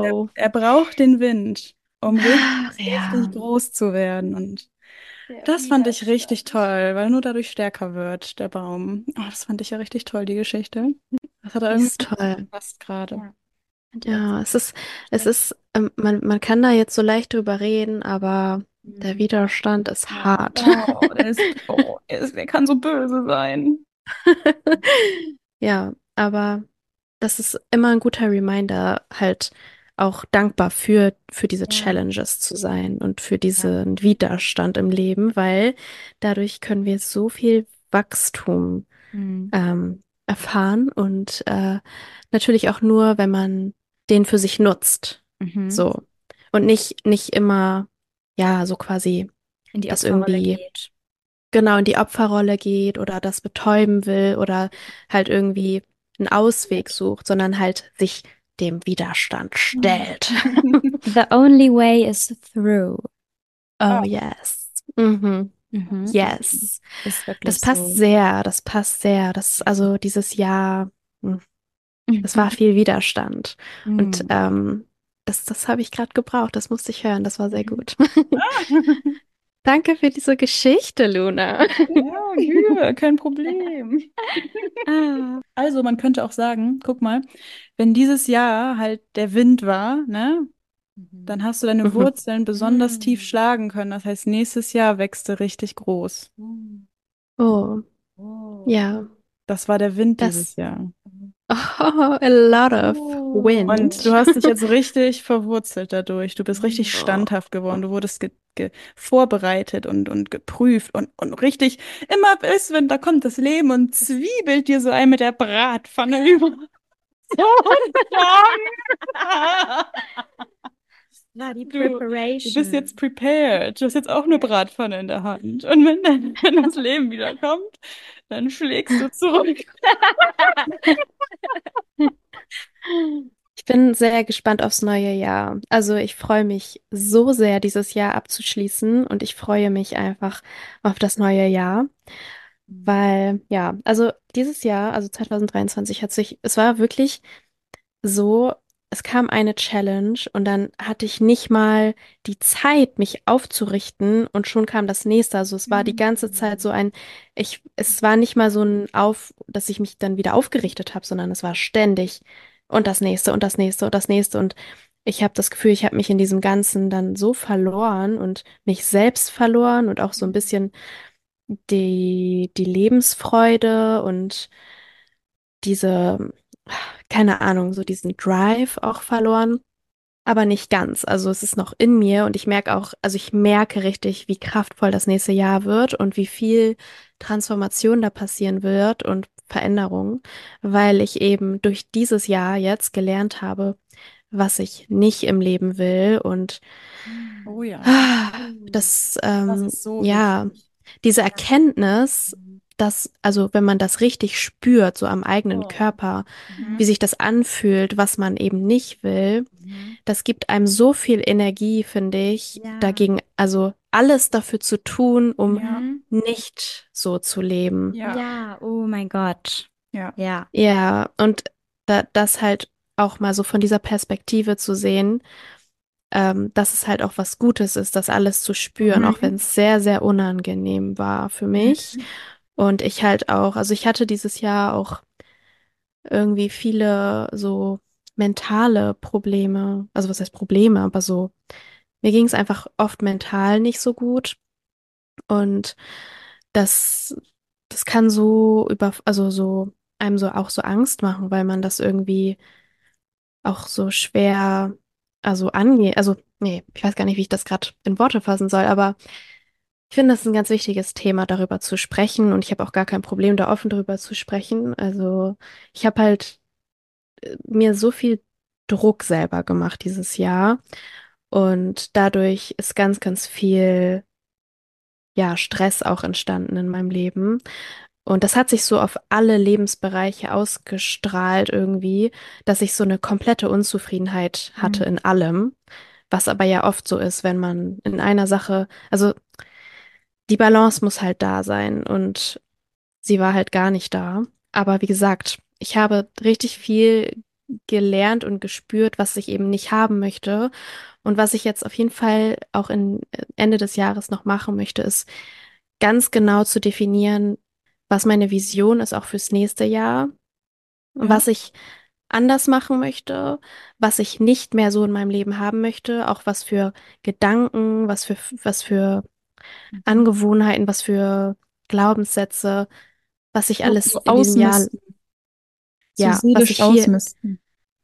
Er, grow. er braucht den Wind, um Ach richtig ja. groß zu werden. Und Der das fand ich richtig toll, weil nur dadurch stärker wird, der Baum. Oh, das fand ich ja richtig toll, die Geschichte. Das hat er Die irgendwie ist toll. gepasst gerade. Ja. Es ist, es ist, ähm, man, man kann da jetzt so leicht drüber reden, aber der Mhm. Widerstand ist hart. Oh, der ist, oh, er ist, wer kann so böse sein? Ja, aber das ist immer ein guter Reminder, halt auch dankbar für, für diese. Challenges zu sein und für diesen Widerstand im Leben, weil dadurch können wir so viel Wachstum Mhm. ähm, erfahren und äh, natürlich auch nur, wenn man den für sich nutzt. Mhm. So. Und nicht, nicht immer, ja, so quasi In die das irgendwie geht. genau in die Opferrolle geht oder das betäuben will oder halt irgendwie einen Ausweg sucht, sondern halt sich dem Widerstand stellt. The only way is through. Oh yes. Mhm. Mhm. Yes. Das passt so. sehr, das passt sehr. Das, also dieses Jahr, hm, es war viel Widerstand. Und Mhm. ähm, das, das habe ich gerade gebraucht. Das musste ich hören. Das war sehr Mhm. gut. Danke für diese Geschichte, Luna. Ja, Mühe, kein Problem. Ah. Also, man könnte auch sagen, guck mal, wenn dieses Jahr halt der Wind war, ne, dann Mhm. hast du deine Mhm. Wurzeln besonders tief schlagen können. Das heißt, nächstes Jahr wächst du richtig groß. Mm. Oh, Oh. ja. Das war der Wind dieses Das, Jahr. Oh, a lot of Und du wind. hast dich jetzt richtig verwurzelt dadurch. Du bist richtig Oh. standhaft geworden. Du wurdest ge ge vorbereitet und, und geprüft und, und richtig immer bis, wenn da kommt das Leben und zwiebelt dir so ein mit der Bratpfanne über. So War die Du, du Preparation. bist jetzt prepared. Du hast jetzt auch eine Bratpfanne in der Hand. Und wenn, dann, wenn das Leben wieder kommt, dann schlägst du zurück. Ich bin sehr gespannt aufs neue Jahr. Also ich freue mich so sehr, dieses Jahr abzuschließen und ich freue mich einfach auf das neue Jahr, weil ja, also dieses Jahr, also 2023 hat sich, es war wirklich so, es kam eine Challenge und dann hatte ich nicht mal die Zeit, mich aufzurichten und schon kam das nächste. Also es war die ganze Zeit so ein, ich, es war nicht mal so ein Auf, dass ich mich dann wieder aufgerichtet habe, sondern es war ständig und das nächste und das nächste und das nächste und ich habe das Gefühl, ich habe mich in diesem Ganzen dann so verloren und mich selbst verloren und auch so ein bisschen die, die Lebensfreude und diese, keine Ahnung, so diesen Drive auch verloren, aber nicht ganz. Also es ist noch in mir und ich merke auch, also ich merke richtig, wie kraftvoll das nächste Jahr wird und wie viel Transformation da passieren wird und Veränderung, weil ich eben durch dieses Jahr jetzt gelernt habe, was ich nicht im Leben will und Oh ja, ah, das, das ähm, ist so ja, wichtig. diese Erkenntnis, dass, also wenn man das richtig spürt, so am eigenen Oh. Körper, Mhm. wie sich das anfühlt, was man eben nicht will, das gibt einem so viel Energie, finde ich, Ja. dagegen, also alles dafür zu tun, um Ja. Mhm. nicht so zu leben. Ja. Ja, oh mein Gott. Ja. Ja. Ja, und da, das halt auch mal so von dieser Perspektive zu sehen, ähm, dass es halt auch was Gutes ist, das alles zu spüren, Mhm. auch wenn es sehr, sehr unangenehm war für mich. Und ich halt auch, also ich hatte dieses Jahr auch irgendwie viele so mentale Probleme, also was heißt Probleme, aber so, mir ging es einfach oft mental nicht so gut. Und das, das kann so über, also so einem so auch so Angst machen, weil man das irgendwie auch so schwer, also angeht. Also, nee, ich weiß gar nicht, wie ich das gerade in Worte fassen soll, aber ich finde, das ist ein ganz wichtiges Thema, darüber zu sprechen. Und ich habe auch gar kein Problem, da offen darüber zu sprechen. Also, ich habe halt äh, mir so viel Druck selber gemacht dieses Jahr. Und dadurch ist ganz, ganz viel, ja, Stress auch entstanden in meinem Leben. Und das hat sich so auf alle Lebensbereiche ausgestrahlt irgendwie, dass ich so eine komplette Unzufriedenheit hatte in allem, was aber ja oft so ist, wenn man in einer Sache, also die Balance muss halt da sein und sie war halt gar nicht da. Aber wie gesagt, ich habe richtig viel gelernt und gespürt, was ich eben nicht haben möchte. Und was ich jetzt auf jeden Fall auch in Ende des Jahres noch machen möchte, ist ganz genau zu definieren, was meine Vision ist, auch fürs nächste Jahr, Ja. was ich anders machen möchte, was ich nicht mehr so in meinem Leben haben möchte, auch was für Gedanken, was für, was für Angewohnheiten, was für Glaubenssätze, was ich alles so in diesem Jahr. So ja, was ich hier,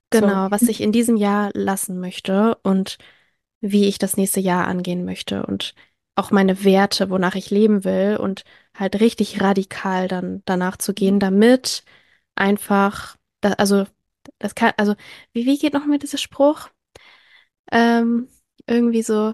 genau, was ich in diesem Jahr lassen möchte und wie ich das nächste Jahr angehen möchte und auch meine Werte, wonach ich leben will und halt richtig radikal dann danach zu gehen, damit einfach, da, also das kann, also wie, wie geht noch mal dieser Spruch? Ähm, irgendwie so,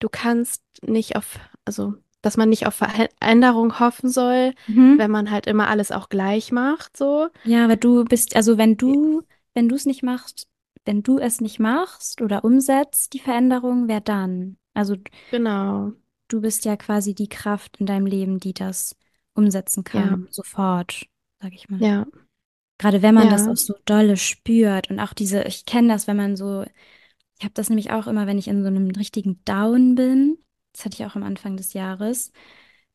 du kannst nicht auf, also, dass man nicht auf Veränderung hoffen soll, Mhm. wenn man halt immer alles auch gleich macht, so. Ja, aber du bist, also wenn du, wenn du es nicht machst, wenn du es nicht machst oder umsetzt, die Veränderung, wer dann? Also Genau. du bist ja quasi die Kraft in deinem Leben, die das umsetzen kann, sofort, sag ich mal. Ja. Gerade wenn man das Ja. auch so dolle spürt und auch diese, ich kenne das, wenn man so, ich habe das nämlich auch immer, wenn ich in so einem richtigen Down bin, das hatte ich auch am Anfang des Jahres,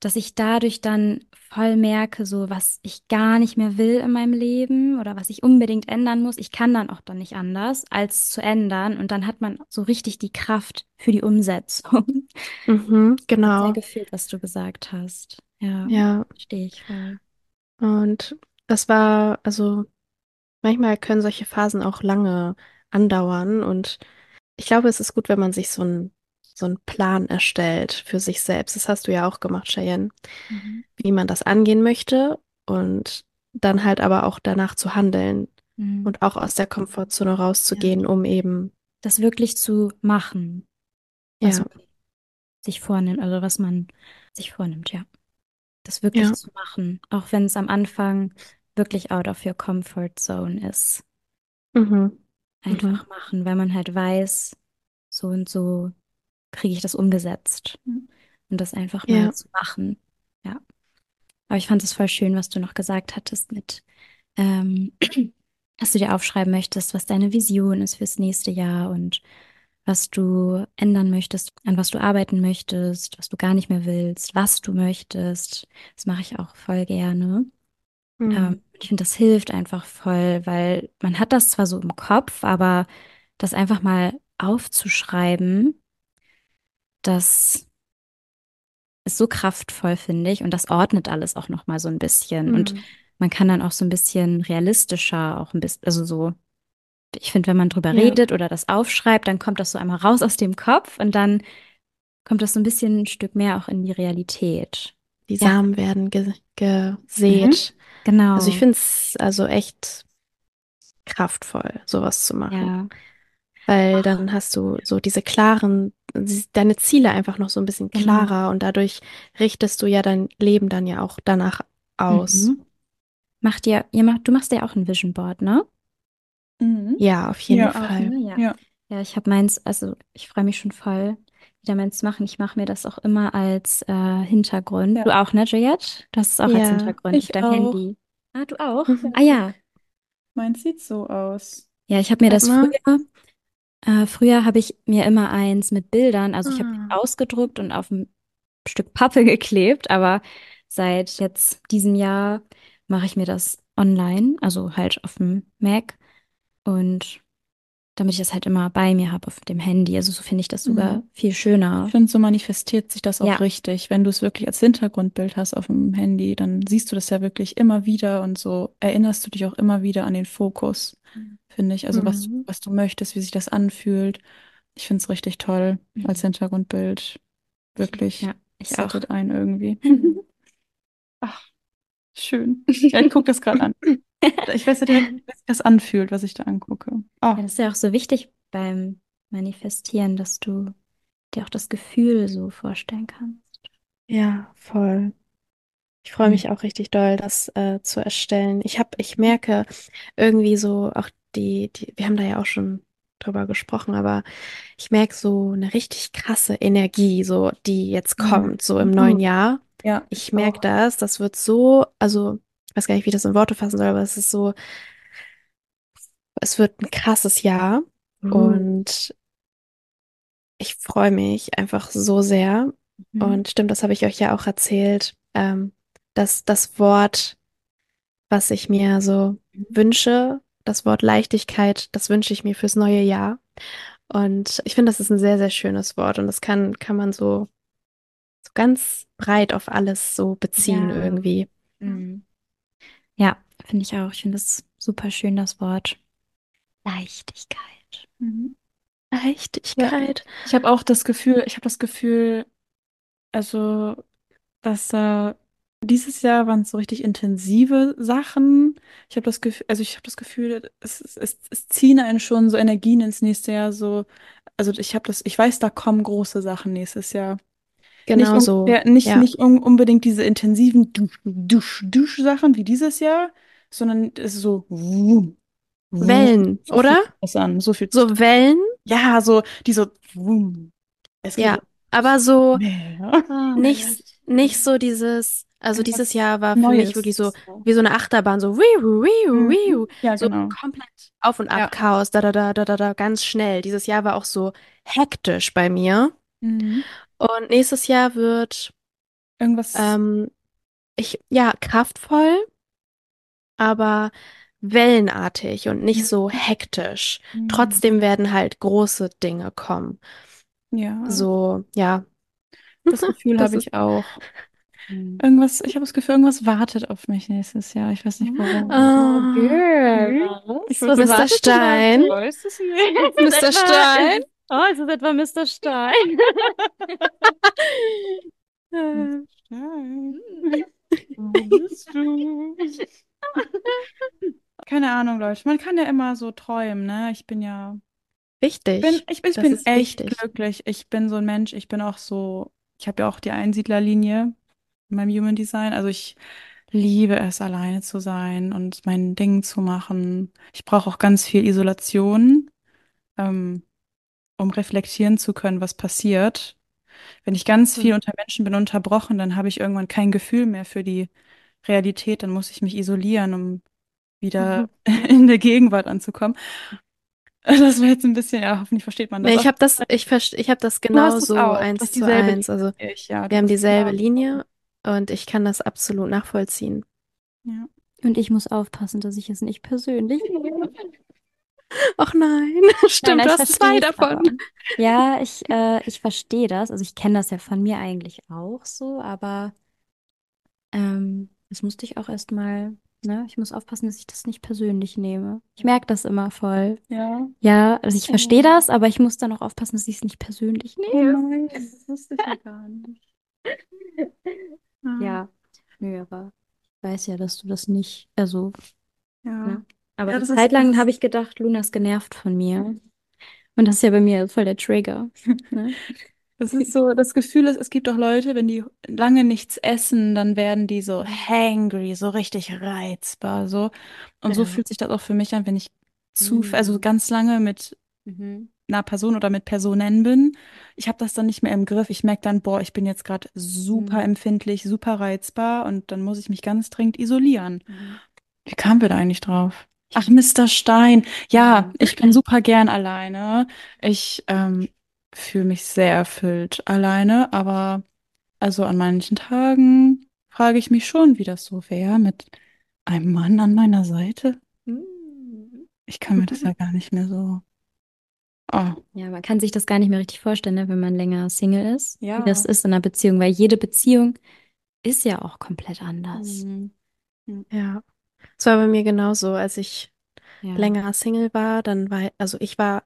dass ich dadurch dann voll merke, so was ich gar nicht mehr will in meinem Leben oder was ich unbedingt ändern muss. Ich kann dann auch dann nicht anders, als zu ändern. Und dann hat man so richtig die Kraft für die Umsetzung. Mhm, Sehr genau. gefühlt, was du gesagt hast. Ja, Ja. verstehe ich voll. Und das war, also, manchmal können solche Phasen auch lange andauern und ich glaube, es ist gut, wenn man sich so einen so einen Plan erstellt für sich selbst. Das hast du ja auch gemacht, Cheyenne, Mhm. wie man das angehen möchte und dann halt aber auch danach zu handeln Mhm. und auch aus der Komfortzone rauszugehen, um eben, Das wirklich zu machen, was ja, man sich vornimmt, also was man sich vornimmt, ja. Das wirklich ja, zu machen, auch wenn es am Anfang wirklich out of your comfort zone ist. mhm, mhm, Einfach machen, weil man halt weiß, so und so kriege ich das umgesetzt. Mhm. Und das einfach mal ja, zu machen. Ja. Aber ich fand es voll schön, was du noch gesagt hattest mit, ähm, dass du dir aufschreiben möchtest, was deine Vision ist fürs nächste Jahr und was du ändern möchtest, an was du arbeiten möchtest, was du gar nicht mehr willst, was du möchtest. Das mache ich auch voll gerne. Mhm, Ähm, ich finde, das hilft einfach voll, weil man hat das zwar so im Kopf, aber das einfach mal aufzuschreiben, das ist so kraftvoll, finde ich. Und das ordnet alles auch noch mal so ein bisschen. Und mhm, man kann dann auch so ein bisschen realistischer, auch ein bisschen, also so, ich finde, wenn man drüber ja, redet oder das aufschreibt, dann kommt das so einmal raus aus dem Kopf und dann kommt das so ein bisschen ein Stück mehr auch in die Realität. die Ja. Samen werden ge Mhm. Gesät. Also ich Genau. finde es also echt kraftvoll, sowas zu machen. Ja. Weil dann hast du so diese klaren, deine Ziele einfach noch so ein bisschen Genau. klarer und dadurch richtest du ja dein Leben dann ja auch danach aus. Mhm. Macht ihr, ihr macht, du machst ja auch ein Vision Board, ne? Mhm. Ja, auf jeden Ja. Auch, Fall. ne? Ja. Ja. Ja, ich habe meins, also ich freue mich schon voll, zu machen. Ich mache mir das auch immer als äh, Hintergrund. Ja. Du auch, ne, Juliette? Du hast es auch als Ja, Hintergrund auf Ich deinem auch. Handy. Ah, du auch? Mhm. Ah ja. Meins sieht so aus. Ja, ich habe mir das mal. früher, äh, früher habe ich mir immer eins mit Bildern, also ich habe Ah. ausgedruckt und auf ein Stück Pappe geklebt, aber seit jetzt diesem Jahr mache ich mir das online, also halt auf dem Mac und damit ich das halt immer bei mir habe auf dem Handy. Also so finde ich das sogar Mhm. viel schöner. Ich finde, so manifestiert sich das auch Ja. richtig. Wenn du es wirklich als Hintergrundbild hast auf dem Handy, dann siehst du das ja wirklich immer wieder und so erinnerst du dich auch immer wieder an den Fokus, finde ich. Also was, Mhm. was du möchtest, wie sich das anfühlt. Ich finde es richtig toll als Mhm. Hintergrundbild. Wirklich. Ja, ich auch. Ein irgendwie. Ach, schön. Ja, ich gucke das gerade an. Ich weiß ja direkt, wie sich das anfühlt, was ich da angucke. Ah, Ja, das ist ja auch so wichtig beim Manifestieren, dass du dir auch das Gefühl so vorstellen kannst. Ja, voll. Ich freue mich auch richtig doll, das äh, zu erstellen. Ich habe, ich merke irgendwie so auch die, die, wir haben da ja auch schon drüber gesprochen, aber ich merke so eine richtig krasse Energie, so die jetzt Mhm. kommt, so im neuen Jahr. Ja, Ich merke das, das wird so, also ich weiß gar nicht, wie ich das in Worte fassen soll, aber es ist so, es wird ein krasses Jahr Mhm. und ich freue mich einfach so sehr. Mhm. Und stimmt, das habe ich euch ja auch erzählt, ähm, dass das Wort, was ich mir so wünsche, das Wort Leichtigkeit, das wünsche ich mir fürs neue Jahr. Und ich finde, das ist ein sehr, sehr schönes Wort und das kann, kann man so, so ganz breit auf alles so beziehen Ja. irgendwie. Mhm. Ja, finde ich auch. Ich finde das super schön, das Wort Leichtigkeit. Mhm. Leichtigkeit. Ich habe auch das Gefühl, ich habe das Gefühl, also, dass da dieses Jahr waren es so richtig intensive Sachen. Ich habe das Gefühl, also ich habe das Gefühl, es, es, es, es ziehen einen schon so Energien ins nächste Jahr so. Also ich habe das, ich weiß, da kommen große Sachen nächstes Jahr. Nicht Genau so. ungefähr, nicht, Ja. nicht un unbedingt diese intensiven Dusch, Dusch, Dusch-Sachen wie dieses Jahr, sondern es ist so wum, wum. Wellen, So oder? das an, so viel. So Wellen, Ja, so, die so wum. Ja. Aber so. Oh, nicht, nicht so dieses, also dieses Jahr war für mich wirklich so wie so eine Achterbahn, so wiu, wiu, Mhm. wiu. Ja, So genau. komplett auf und ab, Ja. Chaos, da, da, da, da, da, da, ganz schnell. Dieses Jahr war auch so hektisch bei mir. Mhm. Und nächstes Jahr wird, Irgendwas. ähm, ich, ja, kraftvoll, aber wellenartig und nicht so hektisch. Mhm. Trotzdem werden halt große Dinge kommen. Ja, So, ja. das Gefühl habe ich auch. Hm. Irgendwas, ich habe das Gefühl, irgendwas wartet auf mich nächstes Jahr. Ich weiß nicht warum. Ah. Girl, Ich was? Mr. Stein. Mr. Stein? Oh, ist es etwa Mr. Stein? Äh, Stein. Wo bist du? Keine Ahnung, Leute. Man kann ja immer so träumen, ne? Ich bin ja. Wichtig. bin, ich, ich Das bin echt wichtig. glücklich. Ich bin so ein Mensch. Ich bin auch so. Ich habe ja auch die Einsiedlerlinie in meinem Human Design. Also ich liebe es, alleine zu sein und mein Ding zu machen. Ich brauche auch ganz viel Isolation, ähm, um reflektieren zu können, was passiert. Wenn ich ganz viel Hm. unter Menschen bin, unterbrochen, dann habe ich irgendwann kein Gefühl mehr für die Realität. Dann muss ich mich isolieren, um wieder in der Gegenwart anzukommen. Das war jetzt ein bisschen, ja, hoffentlich versteht man das. Nee, ich habe das, ich, verst- ich hab das genauso eins zu eins. Also ich, ja, wir haben dieselbe genau- Linie und ich kann das absolut nachvollziehen. Ja. Und ich muss aufpassen, dass ich es nicht persönlich nehme. Ach nein, stimmt, Nein, du hast zwei davon. aber. Ja, ich, äh, ich verstehe das. Also ich kenne das ja von mir eigentlich auch so, aber ähm, das musste ich auch erstmal, ne? Ich muss aufpassen, dass ich das nicht persönlich nehme. Ich merke das immer voll. Ja. Ja, also ich verstehe Oh. das, aber ich muss dann auch aufpassen, dass ich es nicht persönlich Oh nehme. nein, das wusste ich ja gar nicht. Ja, nö, aber ich weiß ja, dass du das nicht, also, Ja. ne? Aber Ja, eine Zeit lang habe ich gedacht, Luna ist genervt von mir. Und das ist ja bei mir voll der Trigger. Ne? Das ist so, das Gefühl ist, es gibt auch Leute, wenn die lange nichts essen, dann werden die so hangry, so richtig reizbar, so. Und so Ja. fühlt sich das auch für mich an, wenn ich zu, Mm. also ganz lange mit Mhm. einer Person oder mit Personen bin. Ich habe das dann nicht mehr im Griff. Ich merke dann, boah, ich bin jetzt gerade super Mhm. empfindlich, super reizbar und dann muss ich mich ganz dringend isolieren. Mhm. Wie kamen wir da eigentlich drauf? Ach, Mr. Stein. Ja, ich bin super gern alleine. Ich ähm, fühle mich sehr erfüllt alleine, aber also an manchen Tagen frage ich mich schon, wie das so wäre mit einem Mann an meiner Seite. Mhm. Ich kann mir das ja gar nicht mehr so. Oh, Ja, man kann sich das gar nicht mehr richtig vorstellen, ne, wenn man länger Single ist, Ja. wie das ist in einer Beziehung, weil jede Beziehung ist ja auch komplett anders. Mhm. Ja. Es war bei mir genauso, als ich Ja. länger Single war, dann war, also ich war,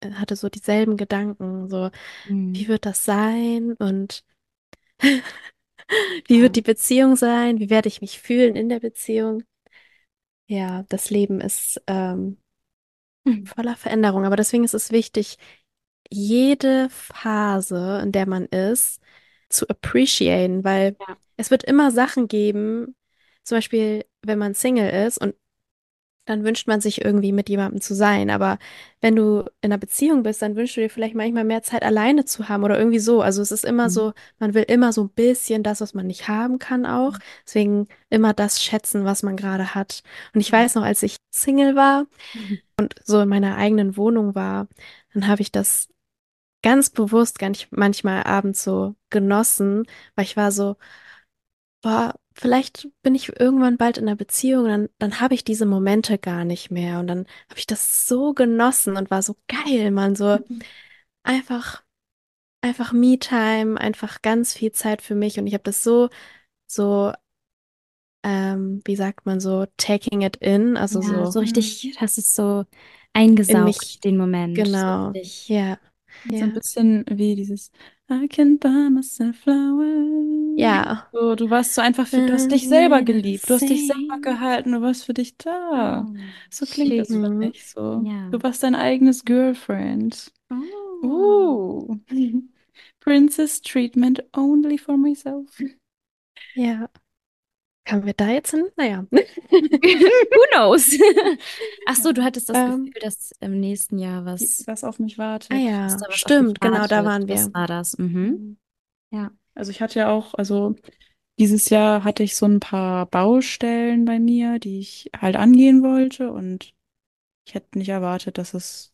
äh, hatte so dieselben Gedanken, so, Mhm. wie wird das sein und wie Ja. wird die Beziehung sein? Wie werde ich mich fühlen in der Beziehung? Ja, das Leben ist ähm, Mhm. voller Veränderung, aber deswegen ist es wichtig, jede Phase, in der man ist, zu appreciaten, weil Ja. es wird immer Sachen geben, zum Beispiel, wenn man Single ist und dann wünscht man sich irgendwie mit jemandem zu sein, aber wenn du in einer Beziehung bist, dann wünschst du dir vielleicht manchmal mehr Zeit alleine zu haben oder irgendwie so. Also es ist immer Mhm. so, man will immer so ein bisschen das, was man nicht haben kann auch. Deswegen immer das schätzen, was man gerade hat. Und ich Mhm. weiß noch, als ich Single war, Mhm. und so in meiner eigenen Wohnung war, dann habe ich das ganz bewusst nicht manchmal abends so genossen, weil ich war so, boah, vielleicht bin ich irgendwann bald in einer Beziehung, und dann, dann habe ich diese Momente gar nicht mehr. Und dann habe ich das so genossen und war so geil, man, so einfach, einfach Me-Time, einfach ganz viel Zeit für mich. Und ich habe das so, so, ähm, wie sagt man so, taking it in, also Ja, so so richtig, hast es so eingesaugt, mich- den Moment. So Genau. richtig. Ja. So ein bisschen wie dieses I can buy myself flowers. Ja. So, du warst so einfach für, du hast dich selber geliebt, du hast dich selber gehalten, du warst für dich da. So klingt das für schön. mich so. Ja. Du warst dein eigenes Girlfriend. Oh. Uh. Princess Treatment only for myself. Ja. Kamen wir da jetzt hin? Naja. Who knows? Ach so, du hattest das Ähm. Gefühl, dass im nächsten Jahr was, Was auf mich wartet. Ah ja, stimmt, genau, da waren wir. Das war das. Mhm. Ja. Also ich hatte ja auch, also dieses Jahr hatte ich so ein paar Baustellen bei mir, die ich halt angehen wollte und ich hätte nicht erwartet, dass es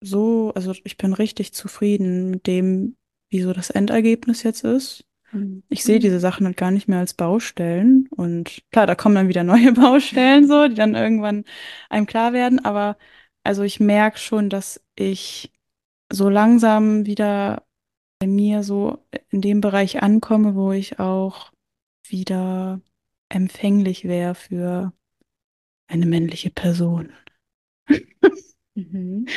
so, also ich bin richtig zufrieden mit dem, wie so das Endergebnis jetzt ist. Ich sehe diese Sachen halt gar nicht mehr als Baustellen und klar, da kommen dann wieder neue Baustellen so, die dann irgendwann einem klar werden, aber also ich merke schon, dass ich so langsam wieder bei mir so in dem Bereich ankomme, wo ich auch wieder empfänglich wäre für eine männliche Person. Mhm.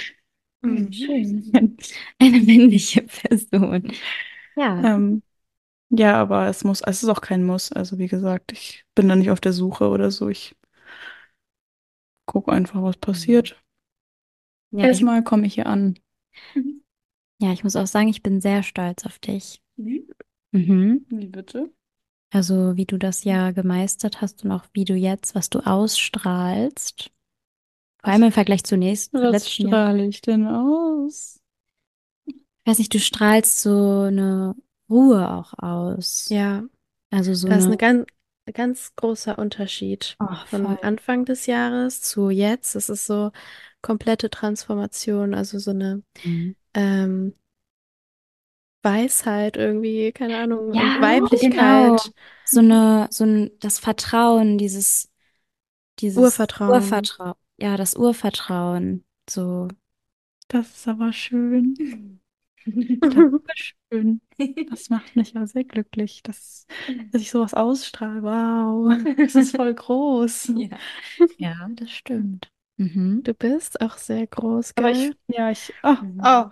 Mhm. Schön. Eine männliche Person. Ja. Ähm, ja, aber es muss, es ist auch kein Muss. Also wie gesagt, ich bin da nicht auf der Suche oder so. Ich gucke einfach, was passiert. Ja, ich, Erstmal komme ich hier an. ja, ich muss auch sagen, ich bin sehr stolz auf dich. Wie? Mhm. Wie bitte? Also, wie du das ja gemeistert hast und auch wie du jetzt, was du ausstrahlst. Vor allem im Vergleich zu nächsten, Was letzten Jahr. strahle ich denn aus? Ich weiß nicht, du strahlst so eine Ruhe auch aus. Ja, Also so da ist eine. ein ganz, ganz großer Unterschied Oh, von voll. Anfang des Jahres zu jetzt. Es ist so komplette Transformation, also so eine Mhm. ähm, Weisheit irgendwie, keine Ahnung, Ja, genau. Weiblichkeit, So eine, so ein, das Vertrauen, dieses, dieses Urvertrauen. Urvertrauen. Ja, das Urvertrauen. So. Das ist aber schön. Dankeschön. Das macht mich ja sehr glücklich, dass, dass ich sowas ausstrahle. Wow, das ist voll groß. Ja. Ja, das stimmt. Mhm. Du bist auch sehr groß, Aber ich, ja, ich, oh, Mhm. oh.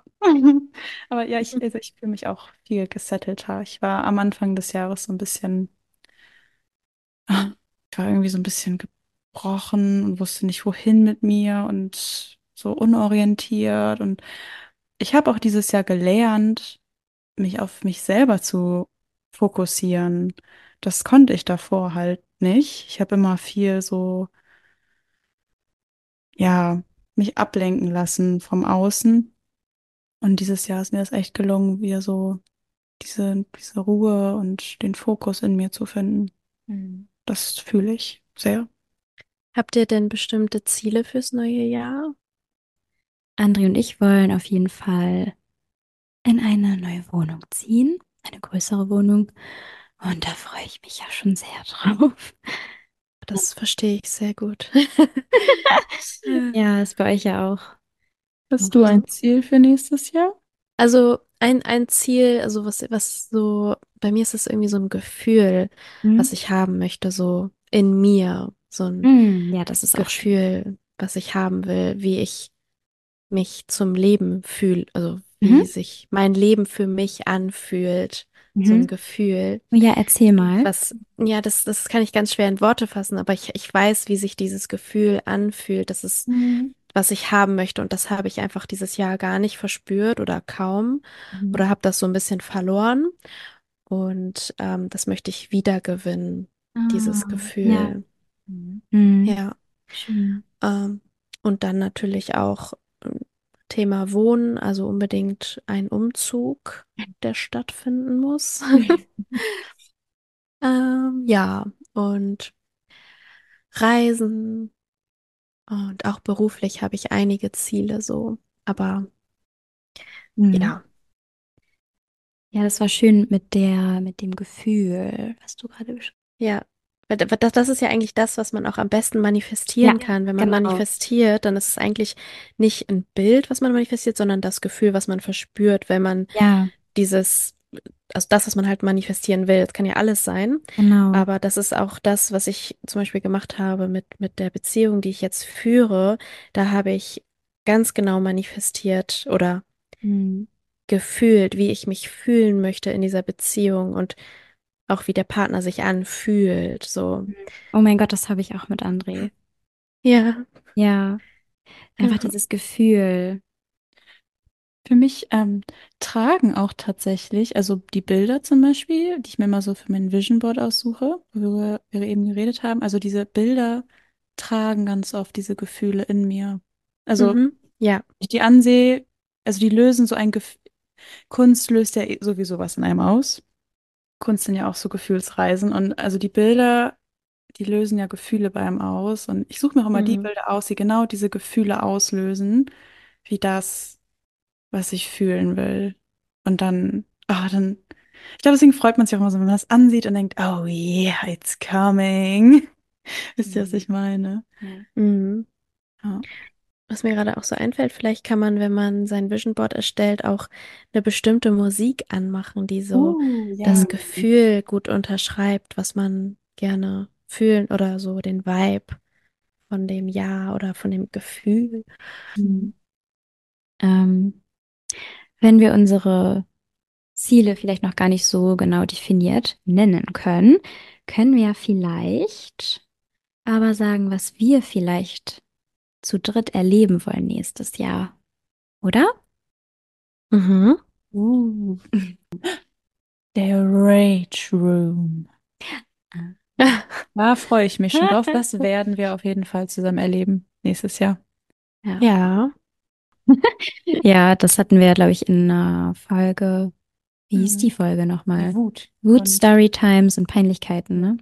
Aber ja, ich, also ich fühle mich auch viel gesettelter. Ich war am Anfang des Jahres so ein bisschen, ich war irgendwie so ein bisschen gebrochen und wusste nicht, wohin mit mir und so unorientiert. Und ich habe auch dieses Jahr gelernt, mich auf mich selber zu fokussieren. Das konnte ich davor halt nicht. Ich habe immer viel so, ja, mich ablenken lassen vom Außen. Und dieses Jahr ist mir das echt gelungen, wieder so diese, diese Ruhe und den Fokus in mir zu finden. Mhm. Das fühle ich sehr. Habt ihr denn bestimmte Ziele fürs neue Jahr? André und ich wollen auf jeden Fall in eine neue Wohnung ziehen, eine größere Wohnung. Und da freue ich mich ja schon sehr drauf. Das verstehe ich sehr gut. Ja, ist bei euch ja auch. Hast du ein Ziel für nächstes Jahr? Also ein, ein Ziel, also was, was so, bei mir ist es irgendwie so ein Gefühl, was ich haben möchte, so in mir, so ein Mm, ja, das ist. Gefühl, was ich haben will, wie ich mich zum Leben fühle, also wie Mhm. sich mein Leben für mich anfühlt, so ein Mhm. Gefühl. Ja, erzähl mal. Was, ja, das, das kann ich ganz schwer in Worte fassen, aber ich, ich weiß, wie sich dieses Gefühl anfühlt. Das ist, Mhm. was ich haben möchte. Und das habe ich einfach dieses Jahr gar nicht verspürt oder kaum Mhm. oder habe das so ein bisschen verloren. Und ähm, das möchte ich wiedergewinnen, dieses Ah, Gefühl. Mhm. Ja. Schön. Ähm, und dann natürlich auch ähm, Thema Wohnen, also unbedingt ein Umzug, der stattfinden muss. Ähm, ja, und Reisen und auch beruflich habe ich einige Ziele so. Aber Mhm. ja, Ja, das war schön mit der, mit dem Gefühl, was du gerade beschrieben ja. Das, das ist ja eigentlich das, was man auch am besten manifestieren Ja, kann. Wenn man genau. manifestiert, dann ist es eigentlich nicht ein Bild, was man manifestiert, sondern das Gefühl, was man verspürt, wenn man Ja, dieses, also das, was man halt manifestieren will. Das kann ja alles sein. genau. Aber das ist auch das, was ich zum Beispiel gemacht habe mit, mit der Beziehung, die ich jetzt führe. Da habe ich ganz genau manifestiert oder Mhm. gefühlt, wie ich mich fühlen möchte in dieser Beziehung und auch wie der Partner sich anfühlt. So, Oh mein Gott, das habe ich auch mit André. ja. Ja, einfach Ja. dieses Gefühl. Für mich ähm, tragen auch tatsächlich, also die Bilder zum Beispiel, die ich mir mal so für mein Vision Board aussuche, worüber wir eben geredet haben, also diese Bilder tragen ganz oft diese Gefühle in mir. Also Mhm. Ja. wenn ich die ansehe, also die lösen so ein Gefühl. Kunst löst ja eh sowieso was in einem aus. Kunst sind ja auch so Gefühlsreisen und also die Bilder, die lösen ja Gefühle bei einem aus und ich suche mir auch immer die Mhm. Bilder aus, die genau diese Gefühle auslösen, wie das, was ich fühlen will. Und dann, ah, dann, ich glaube, deswegen freut man sich auch immer so, wenn man das ansieht und denkt, oh yeah, it's coming. Wisst ihr, was Mhm. ich meine? Mhm. Ja. Was mir gerade auch so einfällt, vielleicht kann man, wenn man sein Vision Board erstellt, auch eine bestimmte Musik anmachen, die so das ja. Gefühl gut unterschreibt, was man gerne fühlen oder so den Vibe von dem Jahr oder von dem Gefühl. Mhm. Ähm, wenn wir unsere Ziele vielleicht noch gar nicht so genau definiert nennen können, können wir ja vielleicht aber sagen, was wir vielleicht zu dritt erleben wollen nächstes Jahr, oder? Mhm. Uh. Der Rage Room. Da freue ich mich schon drauf. Das werden wir auf jeden Fall zusammen erleben nächstes Jahr. Ja. Ja. Ja, das hatten wir, glaube ich, in einer Folge. Wie hieß Mhm. die Folge nochmal? Wut. Wut, Und- Storytimes und Peinlichkeiten, ne?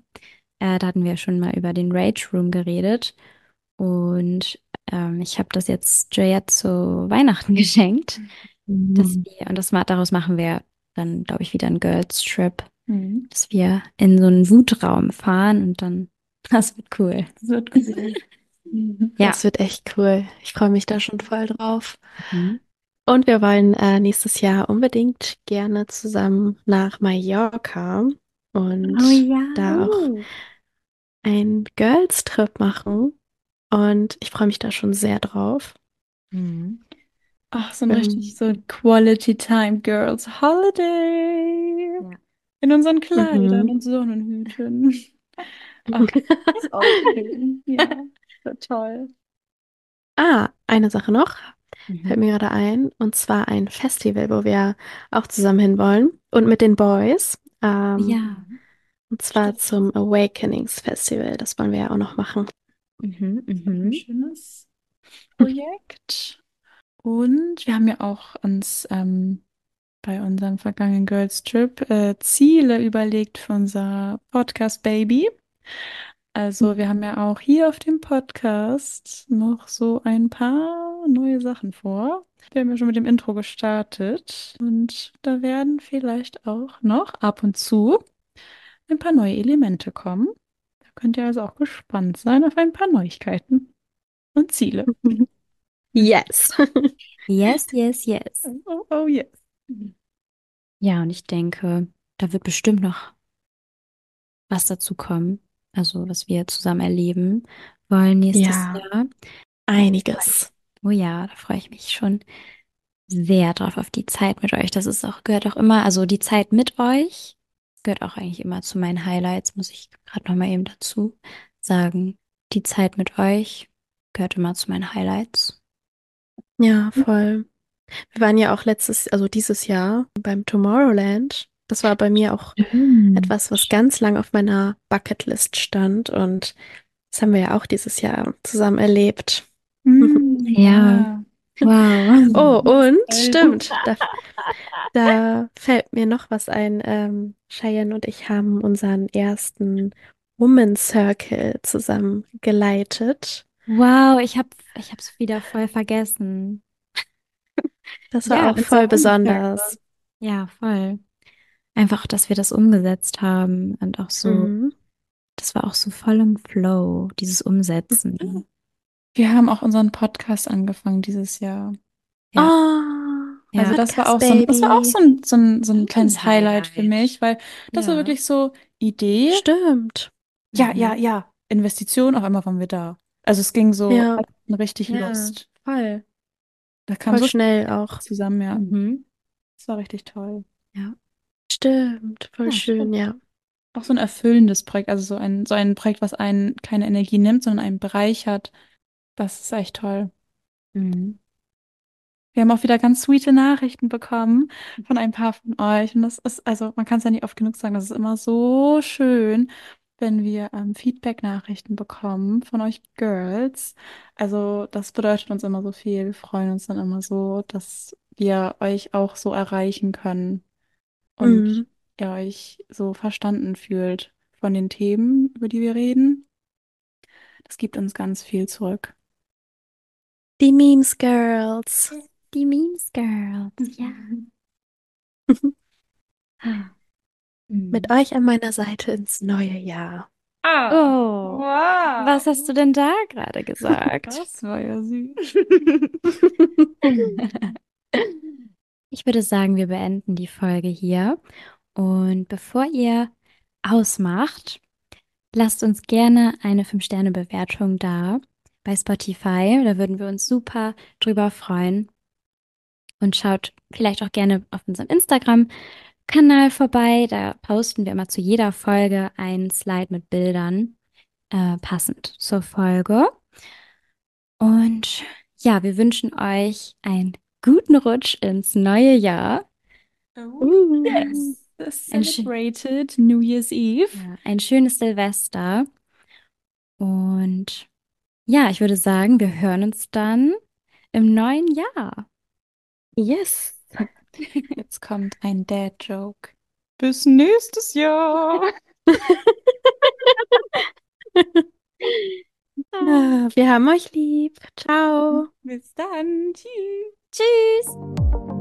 Äh, da hatten wir schon mal über den Rage Room geredet. Und ähm, ich habe das jetzt Juliette zu Weihnachten geschenkt. Dass Mhm. wir, und das, daraus machen wir dann, glaube ich, wieder einen Girls Trip, Mhm. dass wir in so einen Wutraum fahren und dann, das wird cool. Das wird cool. Ja. Das wird echt cool. Ich freue mich da schon voll drauf. Mhm. Und wir wollen äh, nächstes Jahr unbedingt gerne zusammen nach Mallorca und Oh ja. da auch Uh. einen Girls-Trip machen. Und ich freue mich da schon sehr drauf. Mhm. Ach, so ein Ähm, richtig so ein Quality Time Girls Holiday. Ja. In unseren Kleidern Mhm. und Sonnenhüten. Ach, das ist auch schön. Ja, so toll. Ah, eine Sache noch, fällt Mhm. mir gerade ein, und zwar ein Festival, wo wir auch zusammen hinwollen und mit den Boys. Ähm, Ja. Und zwar Stimmt. zum Awakenings Festival. Das wollen wir ja auch noch machen. Mhm. Ein Mhm. schönes Projekt. Und wir haben ja auch uns ähm, bei unserem vergangenen Girls Trip äh, Ziele überlegt für unser Podcast Baby. Also wir haben ja auch hier auf dem Podcast noch so ein paar neue Sachen vor. Wir haben ja schon mit dem Intro gestartet und da werden vielleicht auch noch ab und zu ein paar neue Elemente kommen. Könnt ihr also auch gespannt sein auf ein paar Neuigkeiten und Ziele. Yes. Yes, yes, yes. Oh, oh yes. Ja, und ich denke, da wird bestimmt noch was dazu kommen. Also, was wir zusammen erleben wollen nächstes Ja. Jahr. Einiges. Oh ja, da freue ich mich schon sehr drauf auf die Zeit mit euch. Das ist auch, gehört auch immer, also die Zeit mit euch gehört auch eigentlich immer zu meinen Highlights, muss ich gerade noch mal eben dazu sagen. Die Zeit mit euch gehört immer zu meinen Highlights. Ja, voll. Wir waren ja auch letztes, also dieses Jahr beim Tomorrowland. Das war bei mir auch etwas, was ganz lang auf meiner Bucketlist stand. Und das haben wir ja auch dieses Jahr zusammen erlebt. Mm, Ja. Wow. Oh, und stimmt, da, da fällt mir noch was ein. Ähm, Cheyenne und ich haben unseren ersten Women's Circle zusammen geleitet. Wow, ich hab, ich hab's wieder voll vergessen. Das war Ja, auch voll besonders. Ja, voll. Einfach, dass wir das umgesetzt haben und auch so, Mhm. das war auch so voll im Flow, dieses Umsetzen. Wir haben auch unseren Podcast angefangen dieses Jahr. Ja. Also Ja. das war auch so ein, das war auch so ein, so ein, so ein kleines Ein Highlight für mich, weil das war Ja. wirklich so Idee. Stimmt. Ja, Mhm. ja, ja. Investition, auf einmal waren wir da. Also es ging so Ja. richtig Ja. Lust. Voll. Da kam Voll so schnell auch. zusammen, ja. Mhm. Das war richtig toll. Ja. Stimmt, voll Ja, schön, stimmt. ja. Auch so ein erfüllendes Projekt, also so ein, so ein Projekt, was einen keine Energie nimmt, sondern einen bereichert. Das ist echt toll. Mhm. Wir haben auch wieder ganz sweete Nachrichten bekommen von ein paar von euch. Und das ist, also man kann es ja nicht oft genug sagen, das ist immer so schön, wenn wir ähm, Feedback-Nachrichten bekommen von euch Girls. Also das bedeutet uns immer so viel. Wir freuen uns dann immer so, dass wir euch auch so erreichen können und Mhm. ihr euch so verstanden fühlt von den Themen, über die wir reden. Das gibt uns ganz viel zurück. Die Memes Girls. Die Memes Girls. Ja. Mit Mhm. euch an meiner Seite ins neue Jahr. Ah, Oh, wow. was hast du denn da gerade gesagt? Das war ja süß. Ich würde sagen, wir beenden die Folge hier. Und bevor ihr ausmacht, lasst uns gerne eine 5-Sterne-Bewertung da bei Spotify. Da würden wir uns super drüber freuen. Und schaut vielleicht auch gerne auf unserem Instagram-Kanal vorbei. Da posten wir immer zu jeder Folge einen Slide mit Bildern, äh, passend zur Folge. Und ja, wir wünschen euch einen guten Rutsch ins neue Jahr. Oh, yes. Ein schö- celebrated New Year's Eve. Ja, ein schönes Silvester. Und ja, ich würde sagen, wir hören uns dann im neuen Jahr. Yes. Jetzt kommt ein Dad-Joke. Bis nächstes Jahr. Ah, Wir haben euch lieb. Ciao. Bis dann. Tschüss. Tschüss.